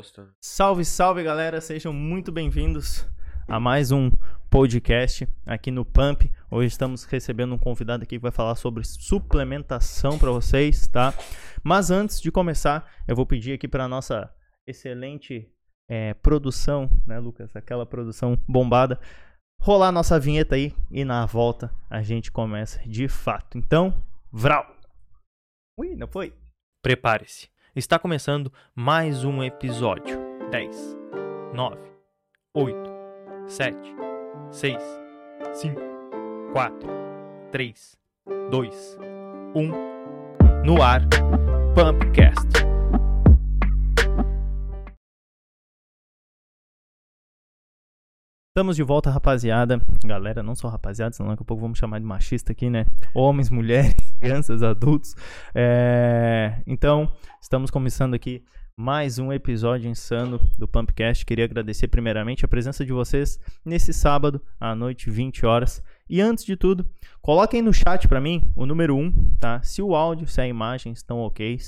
Posta. Salve, salve galera, sejam muito bem-vindos a mais um podcast aqui no Pump. Hoje estamos recebendo um convidado aqui que vai falar sobre suplementação para vocês, tá? Mas antes de começar, eu vou pedir aqui para nossa excelente é, produção, né, Lucas? Aquela produção bombada, rolar a nossa vinheta aí e na volta a gente começa de fato. Então, vral! Ui, não foi? Prepare-se. Está começando mais um episódio. 10, 9, 8, 7, 6, 5, 4, 3, 2, 1. No ar, Pumpcast. Estamos de volta, rapaziada. Galera, não só rapaziada, senão daqui a pouco vamos chamar de machista aqui, né? Homens, mulheres, crianças, adultos. É... Então, estamos começando aqui mais um episódio insano do Pumpcast. Queria agradecer primeiramente a presença de vocês nesse sábado, à noite, 20 horas. E antes de tudo, coloquem no chat para mim o número 1, tá? Se o áudio, se a imagem estão ok.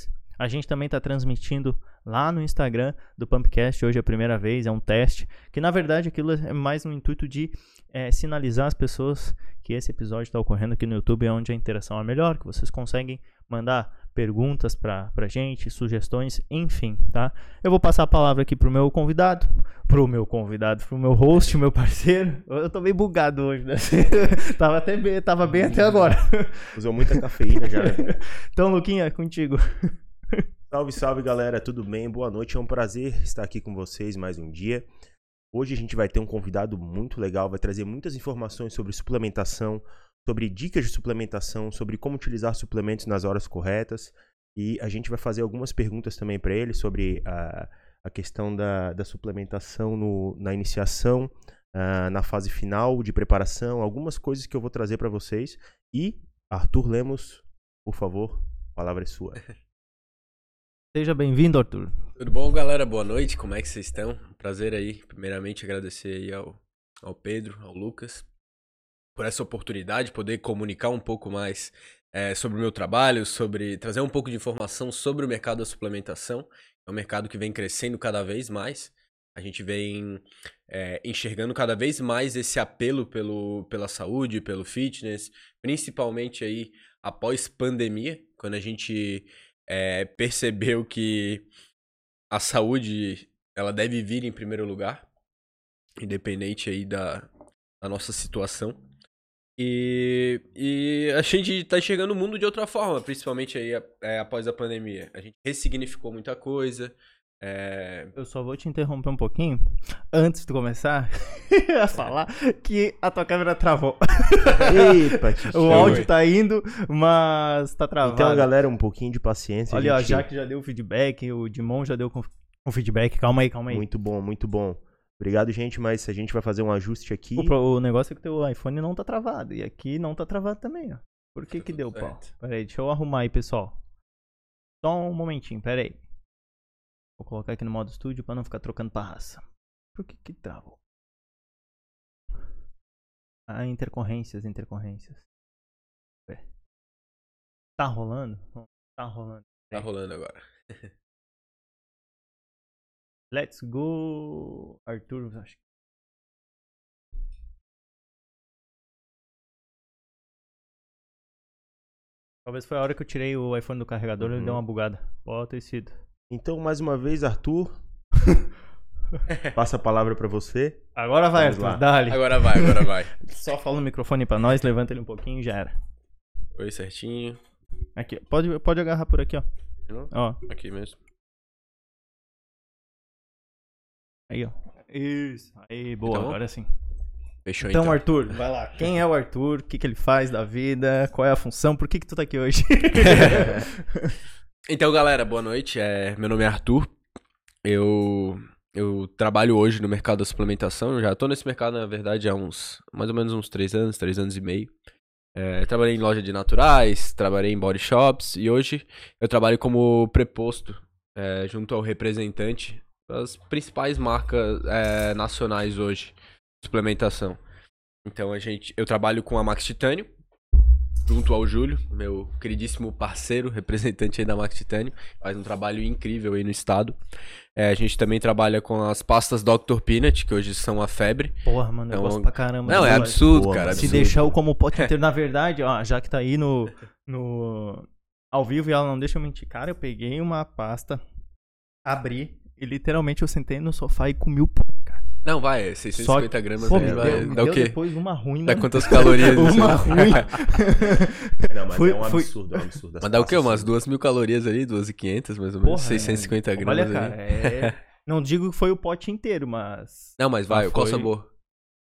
A gente também está transmitindo lá no Instagram do Pumpcast, hoje é a primeira vez, é um teste, que na verdade aquilo é mais no intuito de é, sinalizar às pessoas que esse episódio está ocorrendo aqui no YouTube, é onde a interação é melhor, que vocês conseguem mandar perguntas pra, pra gente, sugestões, enfim, tá? Eu vou passar a palavra aqui pro meu convidado, pro meu convidado, pro meu host, meu parceiro. Eu tô meio bugado hoje, né? tava até bem, tava bem até agora. Usou muita cafeína já. né? Então, Luquinha, contigo. Salve, salve galera, tudo bem? Boa noite, é um prazer estar aqui com vocês mais um dia. Hoje a gente vai ter um convidado muito legal, vai trazer muitas informações sobre suplementação, sobre dicas de suplementação, sobre como utilizar suplementos nas horas corretas. E a gente vai fazer algumas perguntas também para ele sobre a, a questão da, da suplementação no, na iniciação, ah, na fase final de preparação, algumas coisas que eu vou trazer para vocês. E Arthur Lemos, por favor, a palavra é sua. Seja bem-vindo, Arthur. Tudo bom, galera? Boa noite. Como é que vocês estão? Prazer aí. Primeiramente, agradecer aí ao, ao Pedro, ao Lucas, por essa oportunidade de poder comunicar um pouco mais é, sobre o meu trabalho, sobre trazer um pouco de informação sobre o mercado da suplementação. É um mercado que vem crescendo cada vez mais. A gente vem é, enxergando cada vez mais esse apelo pelo, pela saúde, pelo fitness, principalmente aí após pandemia, quando a gente é, percebeu que a saúde ela deve vir em primeiro lugar, independente aí da, da nossa situação. E, e a gente tá enxergando o mundo de outra forma, principalmente aí é, após a pandemia. A gente ressignificou muita coisa. É, Eu só vou te interromper um pouquinho antes de começar a falar que a tua câmera travou. Epa, tio. O áudio tá indo, mas tá travado. Então, galera, um pouquinho de paciência. Olha, ó, gente. Jaque já deu o feedback, o Dimon já deu com- o feedback. Calma aí, calma aí. Muito bom, muito bom. Obrigado, gente, mas a gente vai fazer um ajuste aqui. O, pro- o negócio é que o teu iPhone não tá travado. E aqui não tá travado também, ó. Por que Tá que deu pau? certo. Pera aí, deixa eu arrumar aí, pessoal. Só um momentinho, pera aí. Vou colocar aqui no modo estúdio pra não ficar trocando parraça. Por que que travou? Ah, intercorrências, intercorrências. É. Tá rolando? Tá rolando. tá rolando agora. Let's go, Arthur. Acho. que- Talvez foi a hora que eu tirei o iPhone do carregador e ele Uhum. deu uma bugada. Pode ter sido. Então, mais uma vez, Arthur, passa a palavra pra você. Agora vai, Vamos Arthur. Dale. Agora vai, agora vai. Só fala no microfone pra nós, levanta ele um pouquinho e já era. Oi, certinho. Aqui, pode, pode agarrar por aqui, ó. Não? Ó, Aqui mesmo. aí, ó. Isso. Aí, boa, Então, agora sim. Fechou Então, então. Arthur, vai lá. Quem é o Arthur? O que, que ele faz da vida? Qual é a função? Por que, que tu tá aqui hoje? Então, galera, boa noite. É, meu nome é Arthur. Eu, eu trabalho hoje no mercado da suplementação. Eu já tô nesse mercado, na verdade, há uns mais ou menos uns três anos, três anos e meio. É, trabalhei em loja de naturais, trabalhei em body shops e hoje eu trabalho como preposto é, junto ao representante das principais marcas é, nacionais hoje de suplementação. Então a gente, eu trabalho com a Max Titânio, junto ao Júlio, meu queridíssimo parceiro, representante aí da Max Titânio, faz um trabalho incrível aí no estado. É, a gente também trabalha com as pastas Dr. Peanut, que hoje são a febre. Porra, mano, eu Então, gosto pra caramba. Não, é absurdo, Boa, cara. mano. Se absurdo. deixar eu como o pote inteiro, na verdade, ó, já que tá aí no, no ao vivo e ela não deixa eu mentir, cara, eu peguei uma pasta, abri e literalmente eu sentei no sofá e comi o pão. Não, vai, 650 gramas Pô, aí me vai. deu, Dá o deu quê? depois uma ruim, Dá quantas calorias? isso? uma ruim. Não, mas Fui- é um absurdo, é um absurdo. As Mas dá o quê? Umas são- 2 mil calorias ali, 2.500 mais ou menos, Porra, 650 é. gramas Olha, cara, ali. é... não digo que foi o pote inteiro, mas Não, mas vai, Ah, qual foi- sabor?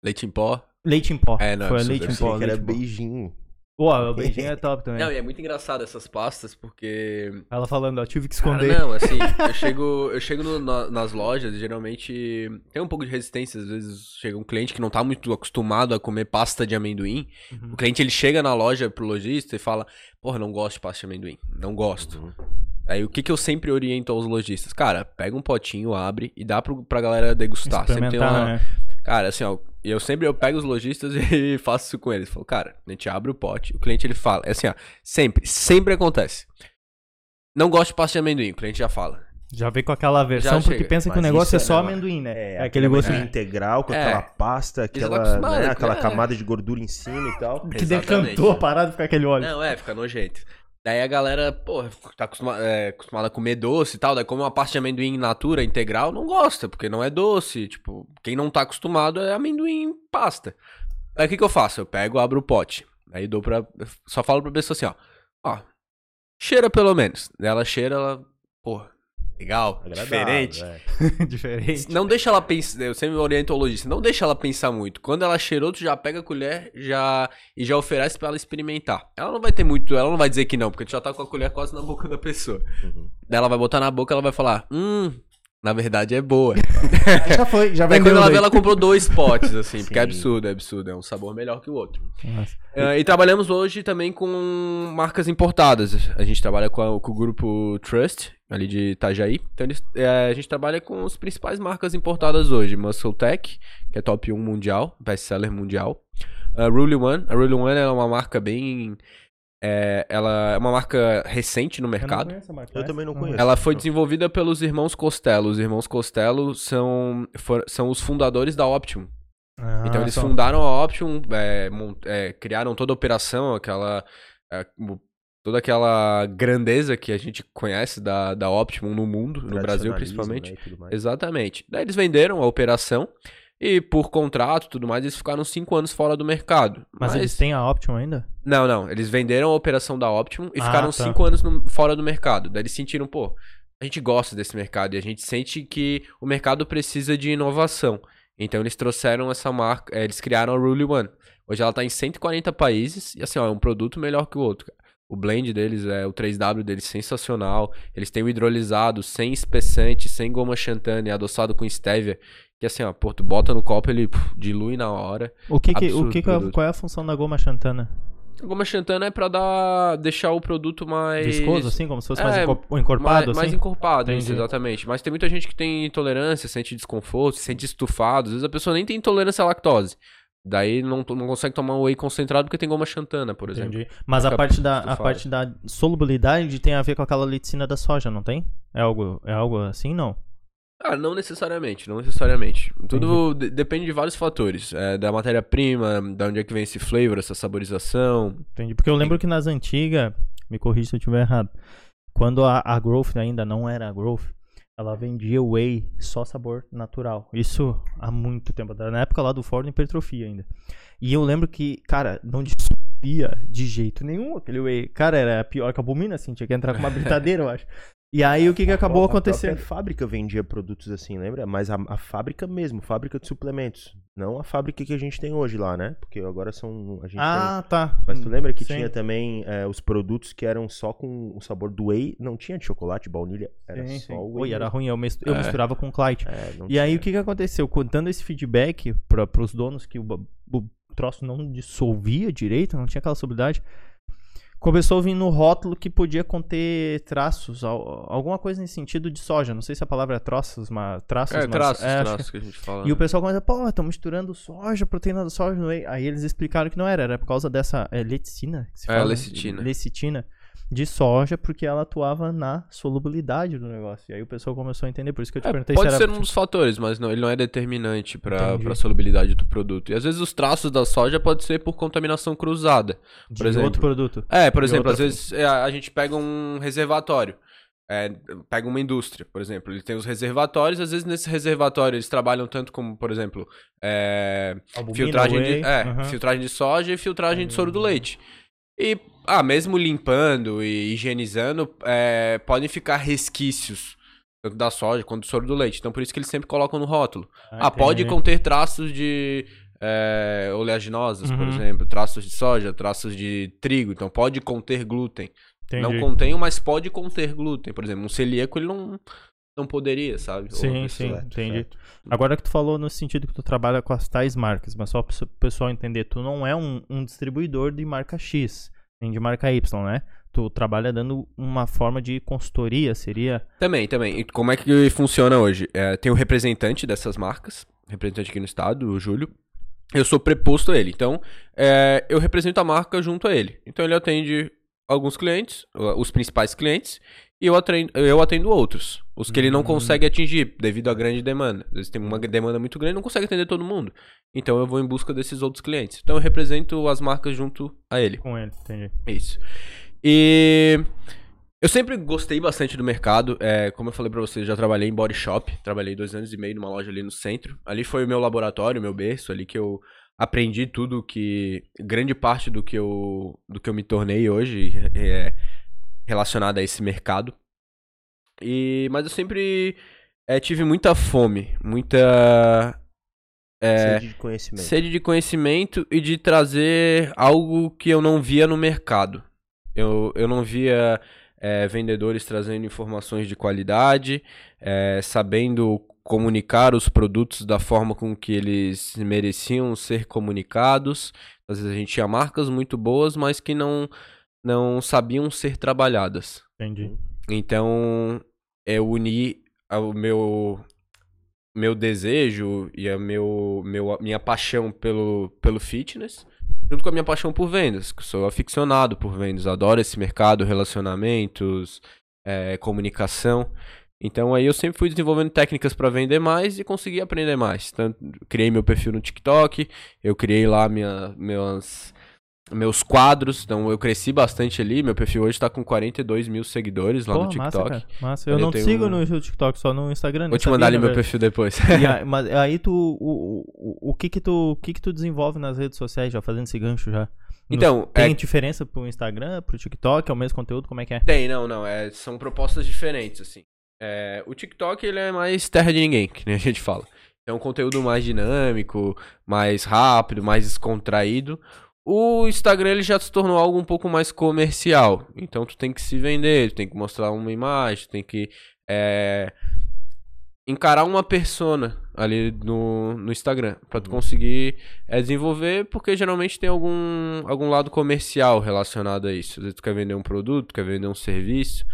Leite em pó? leite em pó. É, não, foi absurdo, leite em pó, que era leite em pó. beijinho. Pô, o beijinho é top também. Não, e é muito engraçado essas pastas, porque Ela falando, ó, tive que Cara, esconder. não, assim, eu chego, eu chego no- na- nas lojas e geralmente tem um pouco de resistência. Às vezes chega um cliente que não tá muito acostumado a comer pasta de amendoim. Uhum. O cliente ele chega na loja pro lojista e fala: Porra, não gosto de pasta de amendoim. Não gosto. Uhum. Aí o que, que eu sempre oriento aos lojistas? Cara, pega um potinho, abre e dá pro, pra galera degustar. Sempre tem Experimentar, uma. né? Cara, assim, ó, eu sempre eu pego os lojistas e faço isso com eles. Falo, cara, a gente abre o pote, o cliente ele fala. É assim, ó, sempre, sempre acontece. Não gosto de pasta de amendoim, o cliente já fala. Já vem com aquela versão, Já porque chega. pensa que o Mas negócio é isso é- só né, amendoim, né? É, É, aquele gosto amendoim integral com É. aquela pasta, Eles aquela, né, aquela é. camada de gordura em cima e tal. que Exatamente. decantou a parada ficar aquele óleo. Não, é, fica nojento. Daí a galera, pô, tá acostuma- é, acostumada a comer doce e tal, daí come uma pasta de amendoim in natura, integral, não gosta, porque não é doce. Tipo, quem não tá acostumado é amendoim em pasta. Daí o que que eu faço? Eu pego, abro o pote. Aí dou pra. Só falo pra pessoa assim, ó. Ó, cheira pelo menos. Daí ela cheira, ela. Pô, legal, Agradável, diferente. é. Diferente. Não deixa ela pensar, eu sempre oriento o lojista, não deixa ela pensar muito. Quando ela cheirou, tu já pega a colher já e já oferece pra ela experimentar. Ela não vai ter muito, ela não vai dizer que não, porque tu já tá com a colher quase na boca da pessoa. Uhum. Daí ela vai botar na boca, ela vai falar: "Hum, na verdade é boa". Já foi, já quando ela vê, ela comprou dois potes assim, porque é absurdo, é absurdo, é um sabor melhor que o outro. Ah, e trabalhamos hoje também com marcas importadas. A gente trabalha com, a- com o grupo Trust, ali de Itajaí. Então eles- é, a gente trabalha com as principais marcas importadas hoje. Muscle Tech, que é top 1 mundial, best-seller mundial. A Rule One. A Rule One é uma marca bem... é, ela é uma marca recente no Eu não mercado. conheço a marca, Eu também não conheço. Ela foi desenvolvida pelos irmãos Costello. Os irmãos Costello são, for- são os fundadores da Optimum. Ah, Então eles só. fundaram a Optimum, é, é, criaram toda a operação, aquela. é, o- toda aquela grandeza que a gente conhece da, da Optimum no mundo, no Brasil principalmente. né. Exatamente. Daí eles venderam a operação e por contrato e tudo mais, eles ficaram cinco anos fora do mercado. Mas, eles têm a Option ainda? Não, não. Eles venderam a operação da Optimum e Ah, ficaram tá. cinco anos no- fora do mercado. Daí eles sentiram, pô, a gente gosta desse mercado e a gente sente que o mercado precisa de inovação. Então eles trouxeram essa marca, eh, eles criaram a Rule One. Hoje ela tá em 140 países e assim, ó, é um produto melhor que o outro. cara. O blend deles, é o 3W deles sensacional. Eles têm o hidrolisado, sem espessante, sem goma xantana e adoçado com stevia. Que assim, ó, pô, tu bota no copo, ele puf, dilui na hora. O que que, o que, que é, qual é a função da goma xantana? A goma xantana é pra dar, deixar o produto mais... Viscoso, assim? Como se fosse É, mais enco- encorpado, mais, assim? mais encorpado, isso, exatamente. Mas tem muita gente que tem intolerância, sente desconforto, se sente estufado. Às vezes a pessoa nem tem intolerância à lactose. Daí não, não consegue tomar whey concentrado porque tem goma xantana, por exemplo. Entendi. Mas a parte, da, a parte da solubilidade tem a ver com aquela liticina da soja, não tem? É algo, é algo assim, não? Ah, não necessariamente, não necessariamente. Tudo de- depende de vários fatores. É, da matéria-prima, da onde é que vem esse flavor, essa saborização. Entendi. Porque eu lembro que nas antigas, me corrija se eu estiver errado, quando a, a Growth ainda não era a Growth, ela vendia whey só sabor natural. Isso há muito tempo, na época lá do Ford Hipertrofia ainda. E eu lembro que, cara, não dissolvia de jeito nenhum aquele whey. Cara, era pior que a albumina, assim, tinha que entrar com uma britadeira, eu acho. E aí o que que acabou A acontecendo? fábrica vendia produtos assim, lembra? Mas a, a fábrica mesmo, fábrica de suplementos. Não a fábrica que a gente tem hoje lá, né? Porque agora são. A gente tem- Ah, tá. Mas tu lembra que Sim. tinha também é, os produtos que eram só com o sabor do whey? Não tinha de chocolate, baunilha, era Sim, só sim. o whey. Oi, era ruim, eu, mis- eu É. misturava com Clyde. É, E aí tinha. o que que aconteceu? Co- Dando esse feedback para os donos que o, o troço não dissolvia direito, não tinha aquela sobriedade. Começou a vir no rótulo que podia conter traços, al- alguma coisa nesse sentido de soja. Não sei se a palavra é traços, mas traços. É, mas- traços, é, traços que a gente fala. E o pessoal começa, pô, estão misturando soja, proteína do soja no whey. Aí eles explicaram que não era, era por causa dessa é, leticina, que se É, fala? lecitina. Lecitina de soja, porque ela atuava na solubilidade do negócio. E aí o pessoal começou a entender, por isso que eu te É, perguntei pode se ser era... um dos fatores, mas não, ele não é determinante para a solubilidade do produto. E às vezes os traços da soja pode ser por contaminação cruzada. de por exemplo. outro produto. É, por E exemplo, às vezes é, a gente pega um reservatório. é, pega uma indústria, por exemplo. Ele tem os reservatórios, às vezes nesse reservatório eles trabalham tanto como, por exemplo, é, Albumina, filtragem, whey, de, é, aham. filtragem de soja e filtragem de soro do leite. E, ah, mesmo limpando e higienizando, é, podem ficar resquícios, tanto da soja quanto do soro do leite. Então, por isso que eles sempre colocam no rótulo. Ah, pode entendi. conter traços de é, oleaginosas, por Uhum. exemplo, traços de soja, traços de trigo. Então, pode conter glúten. Não Entendi. contém, mas pode conter glúten. Por exemplo, um celíaco ele não, não poderia, sabe? Sim, sim, entendi. certo. Agora que tu falou no sentido que tu trabalha com as tais marcas, mas só para o pessoal entender, tu não é um, um distribuidor de marca X, nem de marca Y, né? Tu trabalha dando uma forma de consultoria, seria? Também, também. E como é que funciona hoje? É, tem o representante dessas marcas, representante aqui no estado, o Júlio. Eu sou preposto a ele. Então, é, eu represento a marca junto a ele. Então, ele atende alguns clientes, os principais clientes, e eu atendo, eu atendo outros. Os que ele não Hum. consegue atingir devido à grande demanda. Às vezes tem uma demanda muito grande não consegue atender todo mundo. Então, eu vou em busca desses outros clientes. Então, eu represento as marcas junto a ele. Com ele, entendi. Isso. E eu sempre gostei bastante do mercado. É, como eu falei pra você, eu já trabalhei em body shop. Trabalhei dois anos e meio numa loja ali no centro. Ali foi o meu laboratório, meu berço, ali que eu aprendi tudo que. Grande parte do que eu, do que eu me tornei hoje é relacionado a esse mercado. E, mas eu sempre é, tive muita fome, muita é, Sede de conhecimento. Sede de conhecimento e de trazer algo que eu não via no mercado. Eu, eu não via é, vendedores trazendo informações de qualidade, sabendo comunicar os produtos da forma com que eles mereciam ser comunicados. Às vezes a gente tinha marcas muito boas, mas que não, não sabiam ser trabalhadas. Entendi. Então, eu uni o meu meu desejo e a meu, meu, minha paixão pelo, pelo fitness, junto com a minha paixão por vendas, que sou aficionado por vendas, adoro esse mercado, relacionamentos, é, comunicação. Então aí eu sempre fui desenvolvendo técnicas para vender mais e consegui aprender mais. Tanto, criei meu perfil no TikTok, eu criei lá minha, meus, meus quadros, então eu cresci bastante ali. Meu perfil hoje tá com 42 mil seguidores lá Pô, no TikTok. Massa. Massa. Eu eu não te sigo um- no TikTok, só no Instagram. Vou te mandar ali meu velho. perfil depois. Aí, mas aí tu, o, o, o, o que que tu, o que que tu desenvolve nas redes sociais, já fazendo esse gancho já? No- Então, tem é- diferença pro Instagram, pro TikTok, é o mesmo conteúdo, como é que é? Tem, não, não. É, são propostas diferentes, assim. É, o TikTok, ele é mais terra de ninguém, que nem a gente fala. É um conteúdo mais dinâmico, mais rápido, mais descontraído. O Instagram, ele já se tornou algo um pouco mais comercial. Então, tu tem que se vender, tu tem que mostrar uma imagem, tu tem que é, encarar uma persona ali no, no Instagram. Pra tu conseguir é, desenvolver, porque geralmente tem algum, algum lado comercial relacionado a isso. Às vezes tu quer vender um produto, quer vender um serviço.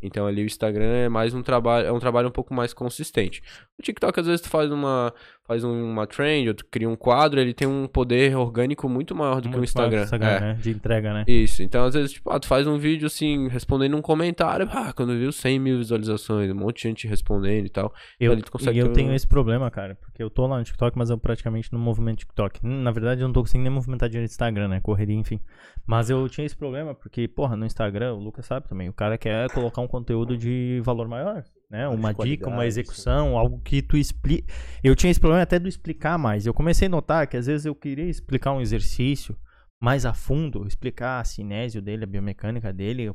Então ali o Instagram é mais um trabalho, é um trabalho um pouco mais consistente. O TikTok às vezes tu faz uma faz um- uma trend, ou tu cria um quadro, ele tem um poder orgânico muito maior do que o Muito Instagram. o É. né? De entrega, né? Isso, então às vezes, tipo, ah, tu faz um vídeo assim, respondendo um comentário, ah, quando viu 100 mil visualizações, um monte de gente respondendo e tal. Eu, ali tu consegue e eu tenho esse problema, cara, porque eu tô lá no TikTok, mas eu praticamente não movimento TikTok. Na verdade, eu não tô conseguindo nem movimentar direito Instagram, né? Correria, enfim. Mas eu tinha esse problema porque, porra, no Instagram, o Lucas sabe também, o cara quer colocar um conteúdo de valor maior, né? Uma dica, uma execução, algo que tu explica. Eu tinha esse problema até do explicar mais. Eu comecei a notar que às vezes eu queria explicar um exercício mais a fundo, explicar a cinésio dele, a biomecânica dele,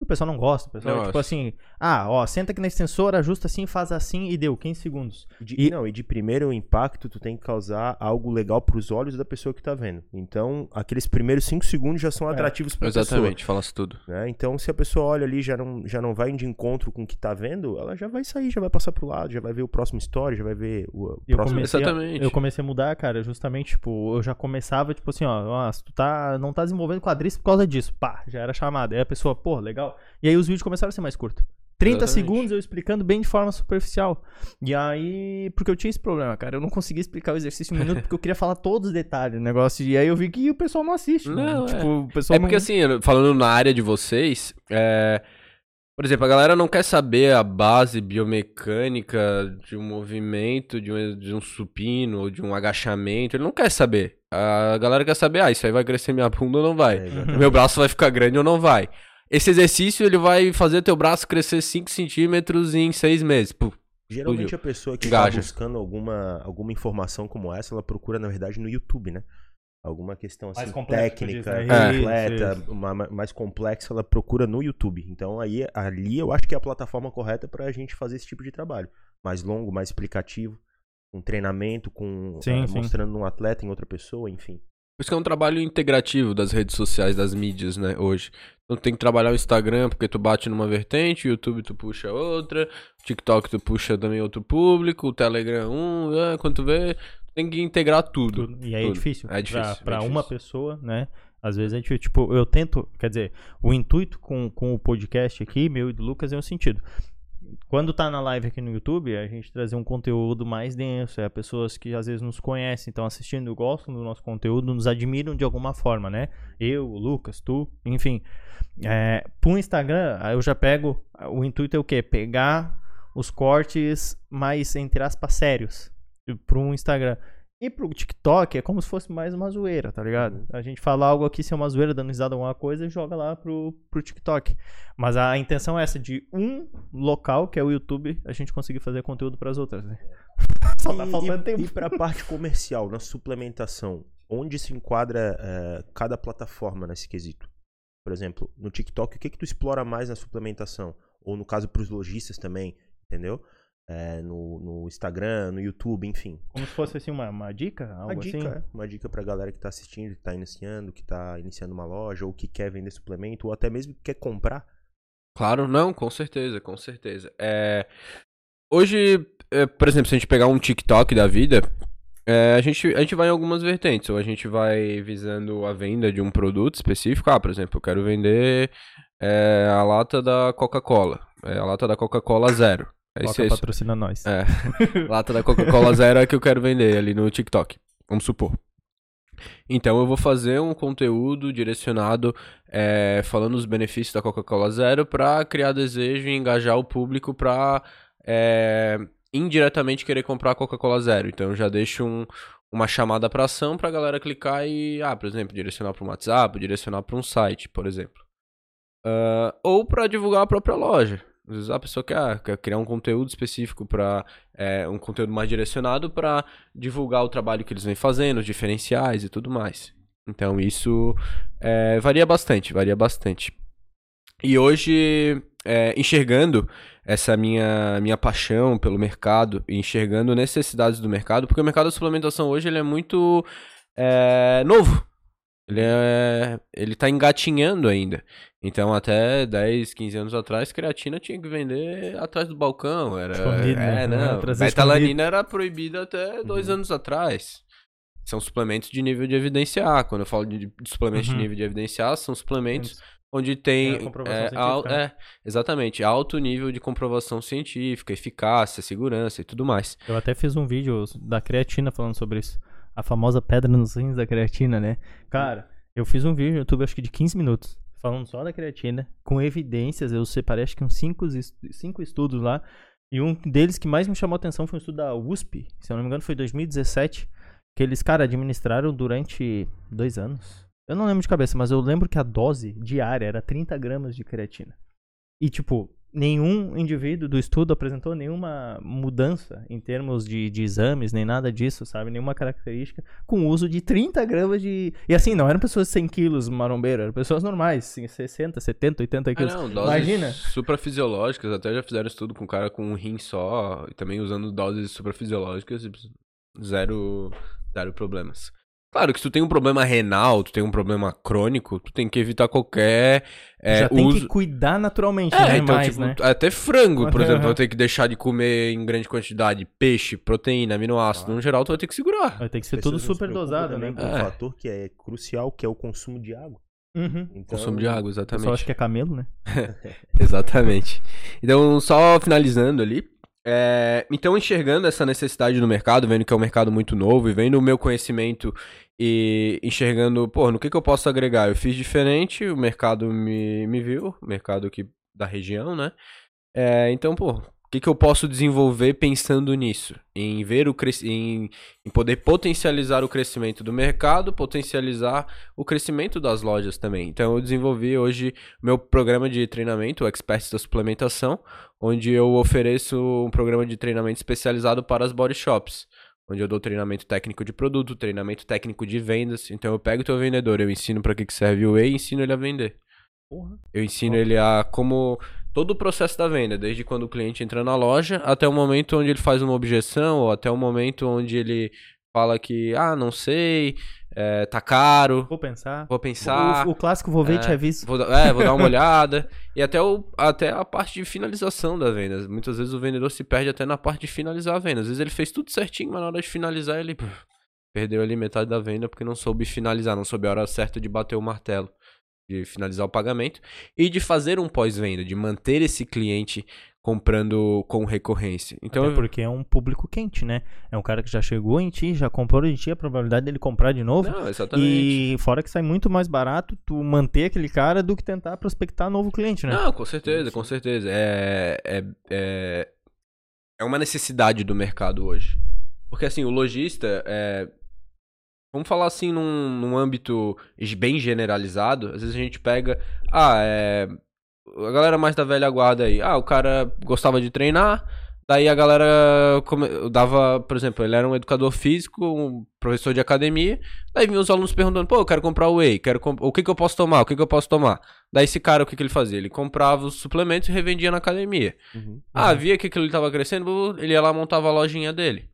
O pessoal não gosta. O pessoal, Não, tipo acho- assim, ah, ó, senta aqui na extensora, ajusta assim, faz assim e deu 15 segundos. E de, E- Não, e de primeiro impacto, tu tem que causar algo legal pros olhos da pessoa que tá vendo. Então, aqueles primeiros cinco segundos já são É, atrativos pra Exatamente, falasse tudo. pessoa. Né? Então, se a pessoa olha ali já não, já não vai de encontro com o que tá vendo, ela já vai sair, já vai passar pro lado, já vai ver o próximo story, já vai ver o, o eu próximo. a, Exatamente. eu comecei a mudar, cara, justamente, tipo, eu já começava, tipo assim, ó, ó, se tu tá, não tá desenvolvendo quadríceps por causa disso, pá, já era chamada. Aí a pessoa, pô, legal. E aí os vídeos começaram a ser mais curtos. 30 Exatamente. segundos eu explicando bem de forma superficial. E aí, porque eu tinha esse problema, cara, eu não conseguia explicar o exercício em um minuto porque eu queria falar todos os detalhes do negócio. E aí eu vi que o pessoal não assiste, Não, mano. é. Tipo, o pessoal É porque não... assim, falando na área de vocês, é, por exemplo, a galera não quer saber a base biomecânica de um movimento, de um, de um supino, ou de um agachamento, ele não quer saber. A galera quer saber, ah, isso aí vai crescer minha bunda ou não vai? É. Meu braço vai ficar grande ou não vai? Esse exercício, ele vai fazer teu braço crescer 5 centímetros em 6 meses. Pô, Geralmente Explodiu. a pessoa que está buscando alguma, alguma informação como essa, ela procura, na verdade, no YouTube, né? Alguma questão assim, Mais complexo, tu diz, técnica, né? completa, isso. uma- ma- mais complexa, ela procura no YouTube. Então aí ali eu acho que é a plataforma correta para a gente fazer esse tipo de trabalho. Mais longo, mais explicativo, com treinamento, com Sim, eh, sim. mostrando um atleta em outra pessoa, enfim. Por isso que é um trabalho integrativo das redes sociais, das mídias, né, hoje. Então tem que trabalhar o Instagram porque tu bate numa vertente, o YouTube tu puxa outra, o TikTok tu puxa também outro público, o Telegram um, é, quando tu vê, tu tem que integrar tudo. Tudo. E aí é tudo. difícil. É difícil, Pra, é pra uma difícil. pessoa, né? Às vezes a gente, tipo, eu tento, quer dizer, o intuito com, com o podcast aqui, meu e do Lucas, é o sentido. Quando tá na live aqui no YouTube, a gente trazer um conteúdo mais denso, é pessoas que às vezes nos conhecem, estão assistindo, gostam do nosso conteúdo, nos admiram de alguma forma, né? Eu, o Lucas, tu, enfim. É, pro Instagram, eu já pego, o intuito é o quê? Pegar os cortes mais, entre aspas, sérios pro Instagram. E pro TikTok é como se fosse mais uma zoeira, tá ligado? A gente fala algo aqui, se é uma zoeira, dando risada alguma coisa, e joga lá pro, pro TikTok. Mas a intenção é essa, de um local, que é o YouTube, a gente conseguir fazer conteúdo pras outras, né? Só tá faltando e, tempo. E para a parte comercial, na suplementação, onde se enquadra eh, cada plataforma nesse quesito? Por exemplo, no TikTok, o que que tu explora mais na suplementação? Ou no caso para os lojistas também, entendeu? Eh, no, no Instagram, no YouTube, enfim. Como se fosse assim uma, uma dica, algo Uma dica, assim. é, uma dica pra galera que tá assistindo, que tá iniciando, que tá iniciando uma loja, ou que quer vender suplemento, ou até mesmo que quer comprar. Claro, não, com certeza, com certeza. É, hoje, é, por exemplo, se a gente pegar um TikTok da vida, é, a, gente, a gente vai em algumas vertentes. Ou a gente vai visando a venda de um produto específico. Ah, por exemplo, eu quero vender é, a lata da Coca-Cola. É, a lata da Coca-Cola zero. É Coca é patrocina nós. É. Lata da Coca-Cola Zero é que eu quero vender ali no TikTok. Vamos supor. Então eu vou fazer um conteúdo direcionado é, falando os benefícios da Coca-Cola Zero para criar desejo e engajar o público para indiretamente querer comprar a Coca-Cola Zero. Então eu já deixo um- uma chamada para ação para a galera clicar e, ah, por exemplo, direcionar para um WhatsApp, direcionar para um site, por exemplo. Ah, ou para divulgar a própria loja. Às vezes a pessoa quer, quer criar um conteúdo específico para um conteúdo mais direcionado para divulgar o trabalho que eles vêm fazendo, os diferenciais e tudo mais. Então isso é, varia bastante, varia bastante. E hoje, é, enxergando essa minha, minha paixão pelo mercado, enxergando necessidades do mercado, porque o mercado da suplementação hoje ele é muito é, novo. Ele, é, ele tá engatinhando ainda. Então, até 10, 15 anos atrás, creatina tinha que vender atrás do balcão. Era, Escondido, né? é, não. Trazer Betalanina era proibida até dois Uhum. anos atrás. São suplementos de nível de evidência A. Quando eu falo de de suplementos Uhum. de nível de evidência A, são suplementos onde tem. É, al- né? é, exatamente. Alto nível de comprovação científica, eficácia, segurança e tudo mais. Eu até fiz um vídeo da creatina falando sobre isso. A famosa pedra nos rins da creatina, né? Cara, eu fiz um vídeo no YouTube, acho que de 15 minutos, falando só da creatina, com evidências. Eu separei acho que uns 5 cinco estudos lá. E um deles que mais me chamou a atenção foi um estudo da USP, se eu não me engano foi 2017, que eles, cara, administraram durante dois anos. Eu não lembro de cabeça, mas eu lembro que a dose diária era 30 gramas de creatina. E, tipo, nenhum indivíduo do estudo apresentou nenhuma mudança em termos de, de exames, nem nada disso, sabe? Nenhuma característica com o uso de 30 gramas de. E assim, não eram pessoas de 100 quilos marombeiro, eram pessoas normais, assim, 60, 70, 80 quilos. Ah, não, doses Imagina. suprafisiológicas, até já fizeram estudo com um cara com um rim só, e também usando doses suprafisiológicas, e zero, zero problemas. Claro que se tu tem um problema renal, tu tem um problema crônico, tu tem que evitar qualquer é, Já tem uso... que cuidar naturalmente, É, né? então, mais, tipo, né? até frango, por exemplo, aham. vai ter que deixar de comer em grande quantidade. Peixe, proteína, aminoácido, no geral, tu vai ter que segurar. Vai ter que ser As tudo super dosado, também né? Um É. fator que é crucial, que é o consumo de água. Uhum. Então, Consumo de água, exatamente. acha que é camelo, né? Exatamente. Então, só finalizando ali. É, então, enxergando essa necessidade no mercado, vendo que é um mercado muito novo e vendo o meu conhecimento e enxergando, pô, no que, que eu posso agregar? Eu fiz diferente, o mercado me, me viu, mercado aqui da região, né? É, então, pô, o que, que eu posso desenvolver pensando nisso? Em ver o em, em poder potencializar o crescimento do mercado, potencializar o crescimento das lojas também. Então, eu desenvolvi hoje meu programa de treinamento, o Experts da Suplementação, onde eu ofereço um programa de treinamento especializado para as body shops, onde eu dou treinamento técnico de produto, treinamento técnico de vendas. Então eu pego o teu vendedor, eu ensino para que que serve o whey e ensino ele a vender. Porra. Eu ensino ele a como todo o processo da venda, desde quando o cliente entra na loja até o momento onde ele faz uma objeção ou até o momento onde ele fala que ah, não sei, é, tá caro, Vou pensar. vou pensar. O, o clássico vou ver e te É, aviso. Vou, dar- é, vou dar uma olhada. E até, o, até a parte de finalização da venda. Muitas vezes o vendedor se perde até na parte de finalizar a venda. Às vezes ele fez tudo certinho, mas na hora de finalizar ele perdeu ali metade da venda porque não soube finalizar, não soube a hora certa de bater o martelo, de finalizar o pagamento e de fazer um pós-venda, de manter esse cliente comprando com recorrência. Então, Até porque é um público quente, né? É um cara que já chegou em ti, já comprou em ti, a probabilidade dele comprar de novo. não, exatamente. E fora que sai muito mais barato tu manter aquele cara do que tentar prospectar novo cliente, né? Não, com certeza, com certeza. É, é, é, é uma necessidade do mercado hoje. Porque assim, o lojista, é, vamos falar assim num, num âmbito bem generalizado, às vezes a gente pega, ah, é, a galera mais da velha guarda aí, ah, o cara gostava de treinar, daí a galera dava, por exemplo, ele era um educador físico, um professor de academia, daí vinham os alunos perguntando, pô, eu quero comprar whey, quero comp- o que que eu posso tomar, o que que eu posso tomar? Daí esse cara, o que que ele fazia? Ele comprava os suplementos e revendia na academia. Uhum. Ah, via que aquilo estava crescendo, ele ia lá montava a lojinha dele.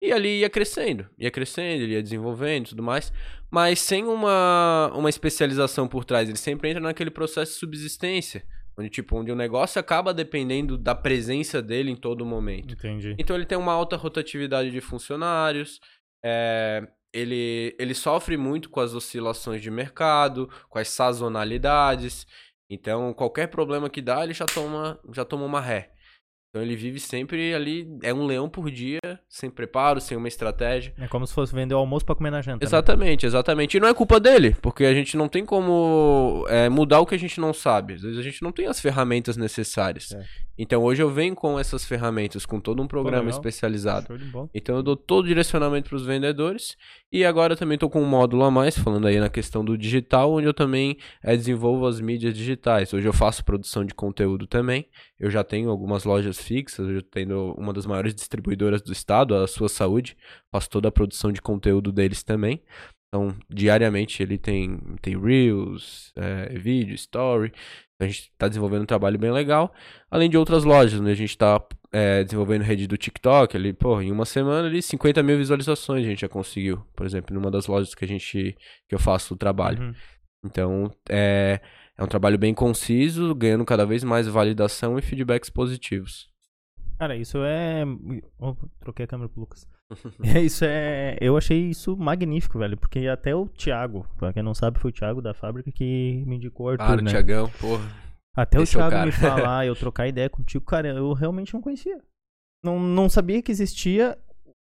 E ali ia crescendo, ia crescendo, ele ia desenvolvendo e tudo mais, mas sem uma, uma especialização por trás. Ele sempre entra naquele processo de subsistência, onde tipo, onde o negócio acaba dependendo da presença dele em todo momento. Entendi. Então ele tem uma alta rotatividade de funcionários, é, ele, ele sofre muito com as oscilações de mercado, com as sazonalidades. Então qualquer problema que dá, ele já toma, já toma uma ré. Então ele vive sempre ali, é um leão por dia, sem preparo, sem uma estratégia. É como se fosse vender o almoço pra comer na janta. né? Exatamente, exatamente. E não é culpa dele, porque a gente não tem como é, mudar o que a gente não sabe. Às vezes a gente não tem as ferramentas necessárias. É. Então hoje eu venho com essas ferramentas, com todo um programa especializado. Então eu dou todo o direcionamento para os vendedores. E agora eu também estou com um módulo a mais, falando aí na questão do digital, onde eu também eh, desenvolvo as mídias digitais. Hoje eu faço produção de conteúdo também. Eu já tenho algumas lojas fixas, eu tenho uma das maiores distribuidoras do estado, a Sua Saúde. Faço toda a produção de conteúdo deles também. Então, diariamente ele tem, tem Reels, eh, vídeo, Story. A gente está desenvolvendo um trabalho bem legal. Além de outras lojas, né? A gente está é, desenvolvendo rede do TikTok, ali, pô, em uma semana ali 50 mil visualizações a gente já conseguiu, por exemplo, numa das lojas que a gente que eu faço o trabalho. Uhum. Então, é, é um trabalho bem conciso, ganhando cada vez mais validação e feedbacks positivos. Cara, isso é. Opa, troquei a câmera pro Lucas. É, isso é. Eu achei isso magnífico, velho. Porque até o Thiago, pra quem não sabe, foi o Thiago da fábrica que me indicou o Arthur, Claro, né? Tiagão, porra. Até o Esse é o Thiago cara. me falar, eu trocar ideia contigo, cara, eu realmente não conhecia. Não, não sabia que existia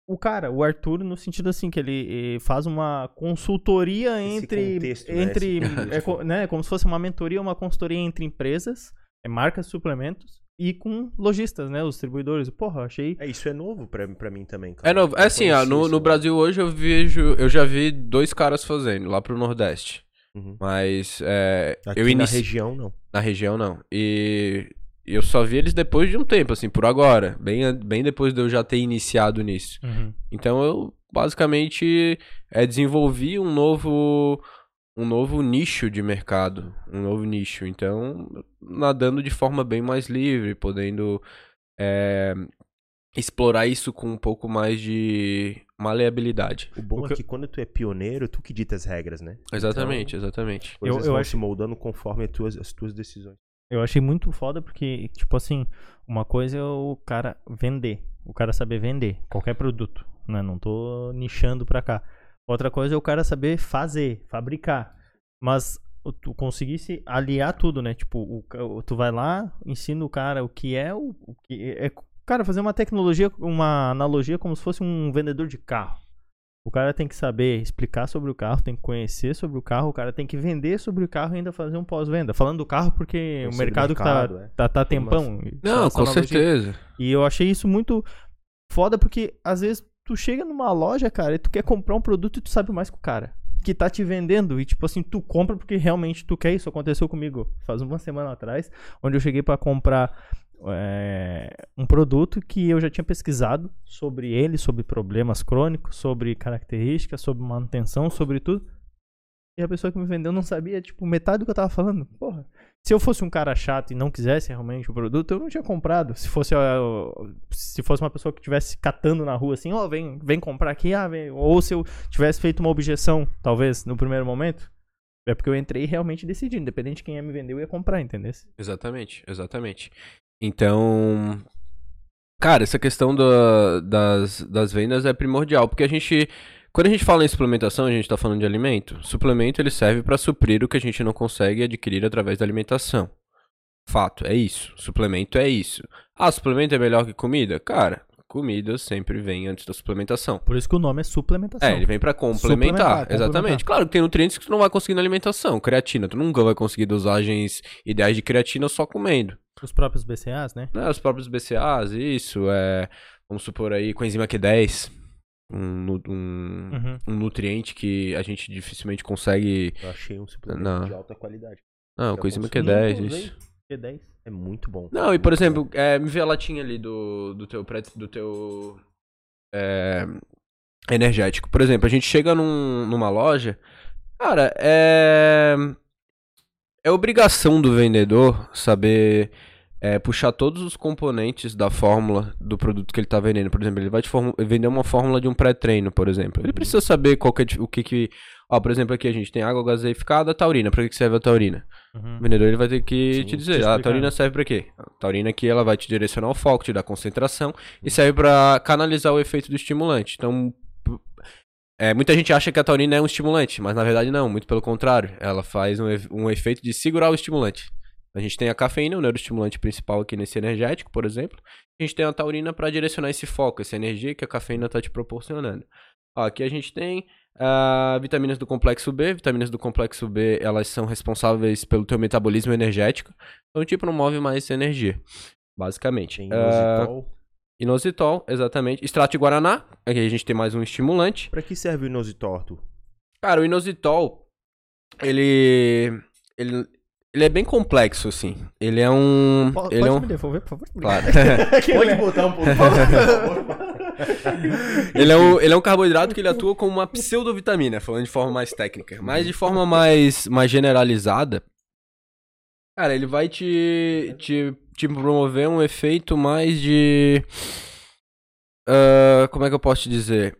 o cara, o Arthur, no sentido assim, que ele eh, faz uma consultoria Esse entre. contexto, né? entre contexto. é, né, como se fosse uma mentoria, uma consultoria entre empresas, é, marcas de suplementos e com lojistas, né? Os distribuidores. Porra, eu achei. É, isso é novo pra, pra mim também, cara. É novo. É Eu assim, ó, no, isso. no Brasil hoje eu vejo, eu já vi dois caras fazendo lá pro Nordeste. Uhum. Mas é, Aqui eu na inici... região, não. Na região, não. E eu só vi eles depois de um tempo, assim, por agora. Bem, bem depois de eu já ter iniciado nisso. Uhum. Então eu basicamente é, desenvolvi um novo um novo nicho de mercado, um novo nicho. Então, nadando de forma bem mais livre, podendo é, explorar isso com um pouco mais de maleabilidade. O bom O é que- que quando tu é pioneiro, tu que dita as regras, né? Exatamente, exatamente. Coisas Eu- eu vão acho- se moldando conforme as tuas, as tuas decisões. Eu achei muito foda porque, tipo assim, uma coisa é o cara vender, o cara saber vender qualquer produto, né? Não tô nichando pra cá. Outra coisa é o cara saber fazer, fabricar. Mas tu conseguisse aliar tudo, né? Tipo, o tu vai lá, ensina o cara o que é o, o que é, cara, fazer uma tecnologia, uma analogia como se fosse um vendedor de carro. O cara tem que saber explicar sobre o carro, tem que conhecer sobre o carro, o cara tem que vender sobre o carro e ainda fazer um pós-venda. Falando do carro porque o do mercado, mercado, que tá, é. tá, tá Tem tempão. Não, com certeza. E eu achei isso muito foda porque às vezes tu chega numa loja, cara, e tu quer comprar um produto e tu sabe mais que o cara. Que tá te vendendo e, tipo assim, tu compra porque realmente tu quer. Isso aconteceu comigo faz uma semana atrás, onde eu cheguei pra comprar é, um produto que eu já tinha pesquisado sobre ele, sobre problemas crônicos, sobre características, sobre manutenção, sobre tudo. E a pessoa que me vendeu não sabia, tipo, metade do que eu tava falando. Porra. Se eu fosse um cara chato e não quisesse realmente o produto, eu não tinha comprado. Se fosse, se fosse uma pessoa que estivesse catando na rua assim, ó, vem, vem comprar aqui, ah, vem. Ou se eu tivesse feito uma objeção, talvez, no primeiro momento, é porque eu entrei realmente decidindo. Independente de quem ia me vender, eu ia comprar, entendeu? Exatamente, exatamente. Então, cara, essa questão da- das, das vendas é primordial, porque a gente, quando a gente fala em suplementação, a gente tá falando de alimento. Suplemento ele serve para suprir o que a gente não consegue adquirir através da alimentação. Fato, é isso. Suplemento é isso. Ah, suplemento é melhor que comida? Cara, comida sempre vem antes da suplementação. Por isso que o nome é suplementação. É, ele vem pra complementar, Suplementar, exatamente. complementar. Claro que tem nutrientes que tu não vai conseguir na alimentação. Creatina, tu nunca vai conseguir dosagens ideais de creatina só comendo. Os próprios BCAs, né? Né, os próprios BCAAs, isso, é, vamos supor aí, coenzima Q10, um, um, Uhum. um nutriente que a gente dificilmente consegue... Eu achei um suplemento Não. de alta qualidade. Não, coenzima consumi, Q10, inclusive. isso. Q10. É muito bom. Não, e por exemplo, é, me vê a latinha ali do, do teu do teu é, energético. Por exemplo, a gente chega num- numa loja, cara, é é obrigação do vendedor saber é, puxar todos os componentes da fórmula do produto que ele tá vendendo. Por exemplo, ele vai te vender uma fórmula de um pré-treino, por exemplo. Ele precisa saber qual que é, o que que... Ó, por exemplo, aqui a gente tem água gaseificada, taurina. Pra que serve a taurina? Uhum. O vendedor ele vai ter que Sim, te te dizer, ah, explicar. a taurina serve pra quê? A taurina aqui ela vai te direcionar o foco, te dar concentração e serve pra canalizar o efeito do estimulante. Então, é, muita gente acha que a taurina é um estimulante, mas na verdade não, muito pelo contrário. Ela faz um, um efeito de segurar o estimulante. A gente tem a cafeína, o neuroestimulante principal aqui nesse energético, por exemplo. A gente tem a taurina para direcionar esse foco, essa energia que a cafeína está te proporcionando. Ó, aqui a gente tem ah, vitaminas do complexo B. Vitaminas do complexo B, elas são responsáveis pelo teu metabolismo energético. Então, tipo, não move mais energia, basicamente. Tem inositol. Inositol, exatamente. Extrato de guaraná. Aqui a gente tem mais um estimulante. Pra que serve o inositol, Arthur? Cara, o inositol, ele, ele, ele é bem complexo, assim. Ele é um... Po- Pode ele é um... me devolver, por favor? Claro. Pode botar um pouco, por favor. ele, é um, ele é um carboidrato que ele atua como uma pseudovitamina, falando de forma mais técnica. Mas de forma mais, mais generalizada, cara, ele vai te, te, te promover um efeito mais de... ah, como é que eu posso te dizer?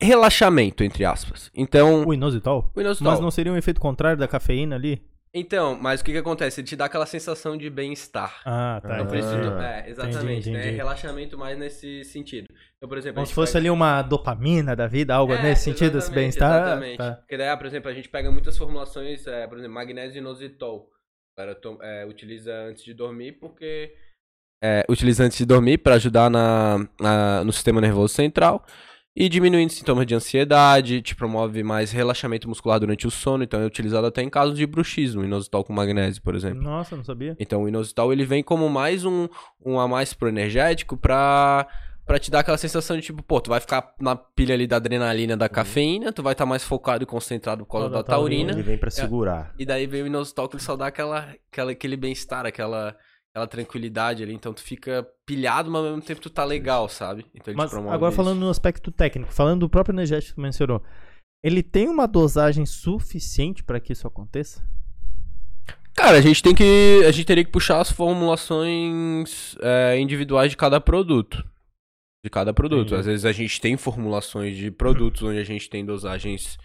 Relaxamento, entre aspas. Então, O inositol? o inositol. Mas não seria um efeito contrário da cafeína ali? Então, mas o que que acontece? Ele te dá aquela sensação de bem-estar. Ah, tá. Não entendi. precisa. É, exatamente. Entendi, né? entendi. Relaxamento mais nesse sentido. Então, por exemplo. Como se fosse pega- ali uma dopamina da vida, algo É, nesse sentido, esse bem-estar. Exatamente. Tá. Porque daí, ah, por exemplo, a gente pega muitas formulações, é, por exemplo, magnésio inositol. To- é, utiliza antes de dormir porque. É, utiliza antes de dormir para ajudar na, na- no sistema nervoso central. E diminuindo sintomas de ansiedade, te promove mais relaxamento muscular durante o sono. Então é utilizado até em casos de bruxismo, inositol com magnésio, por exemplo. Nossa, não sabia. Então o inositol ele vem como mais um, um a mais pro energético pra, pra te dar aquela sensação de tipo, pô, tu vai ficar na pilha ali da adrenalina da cafeína, tu vai estar mais focado e concentrado por causa da da taurina. Ele vem pra segurar. E daí vem o inositol que ele só dá aquela, aquela, aquele bem-estar, aquela, aquela tranquilidade ali. Então tu fica pilhado, mas ao mesmo tempo tu tá legal, sabe? Então ele Mas te promove agora isso. falando no aspecto técnico, falando do próprio energético que tu mencionou, ele tem uma dosagem suficiente para que isso aconteça? Cara, a gente tem que. A gente teria que puxar as formulações é, individuais de cada produto. De cada produto. Entendi. Às vezes a gente tem formulações de produtos onde a gente tem dosagens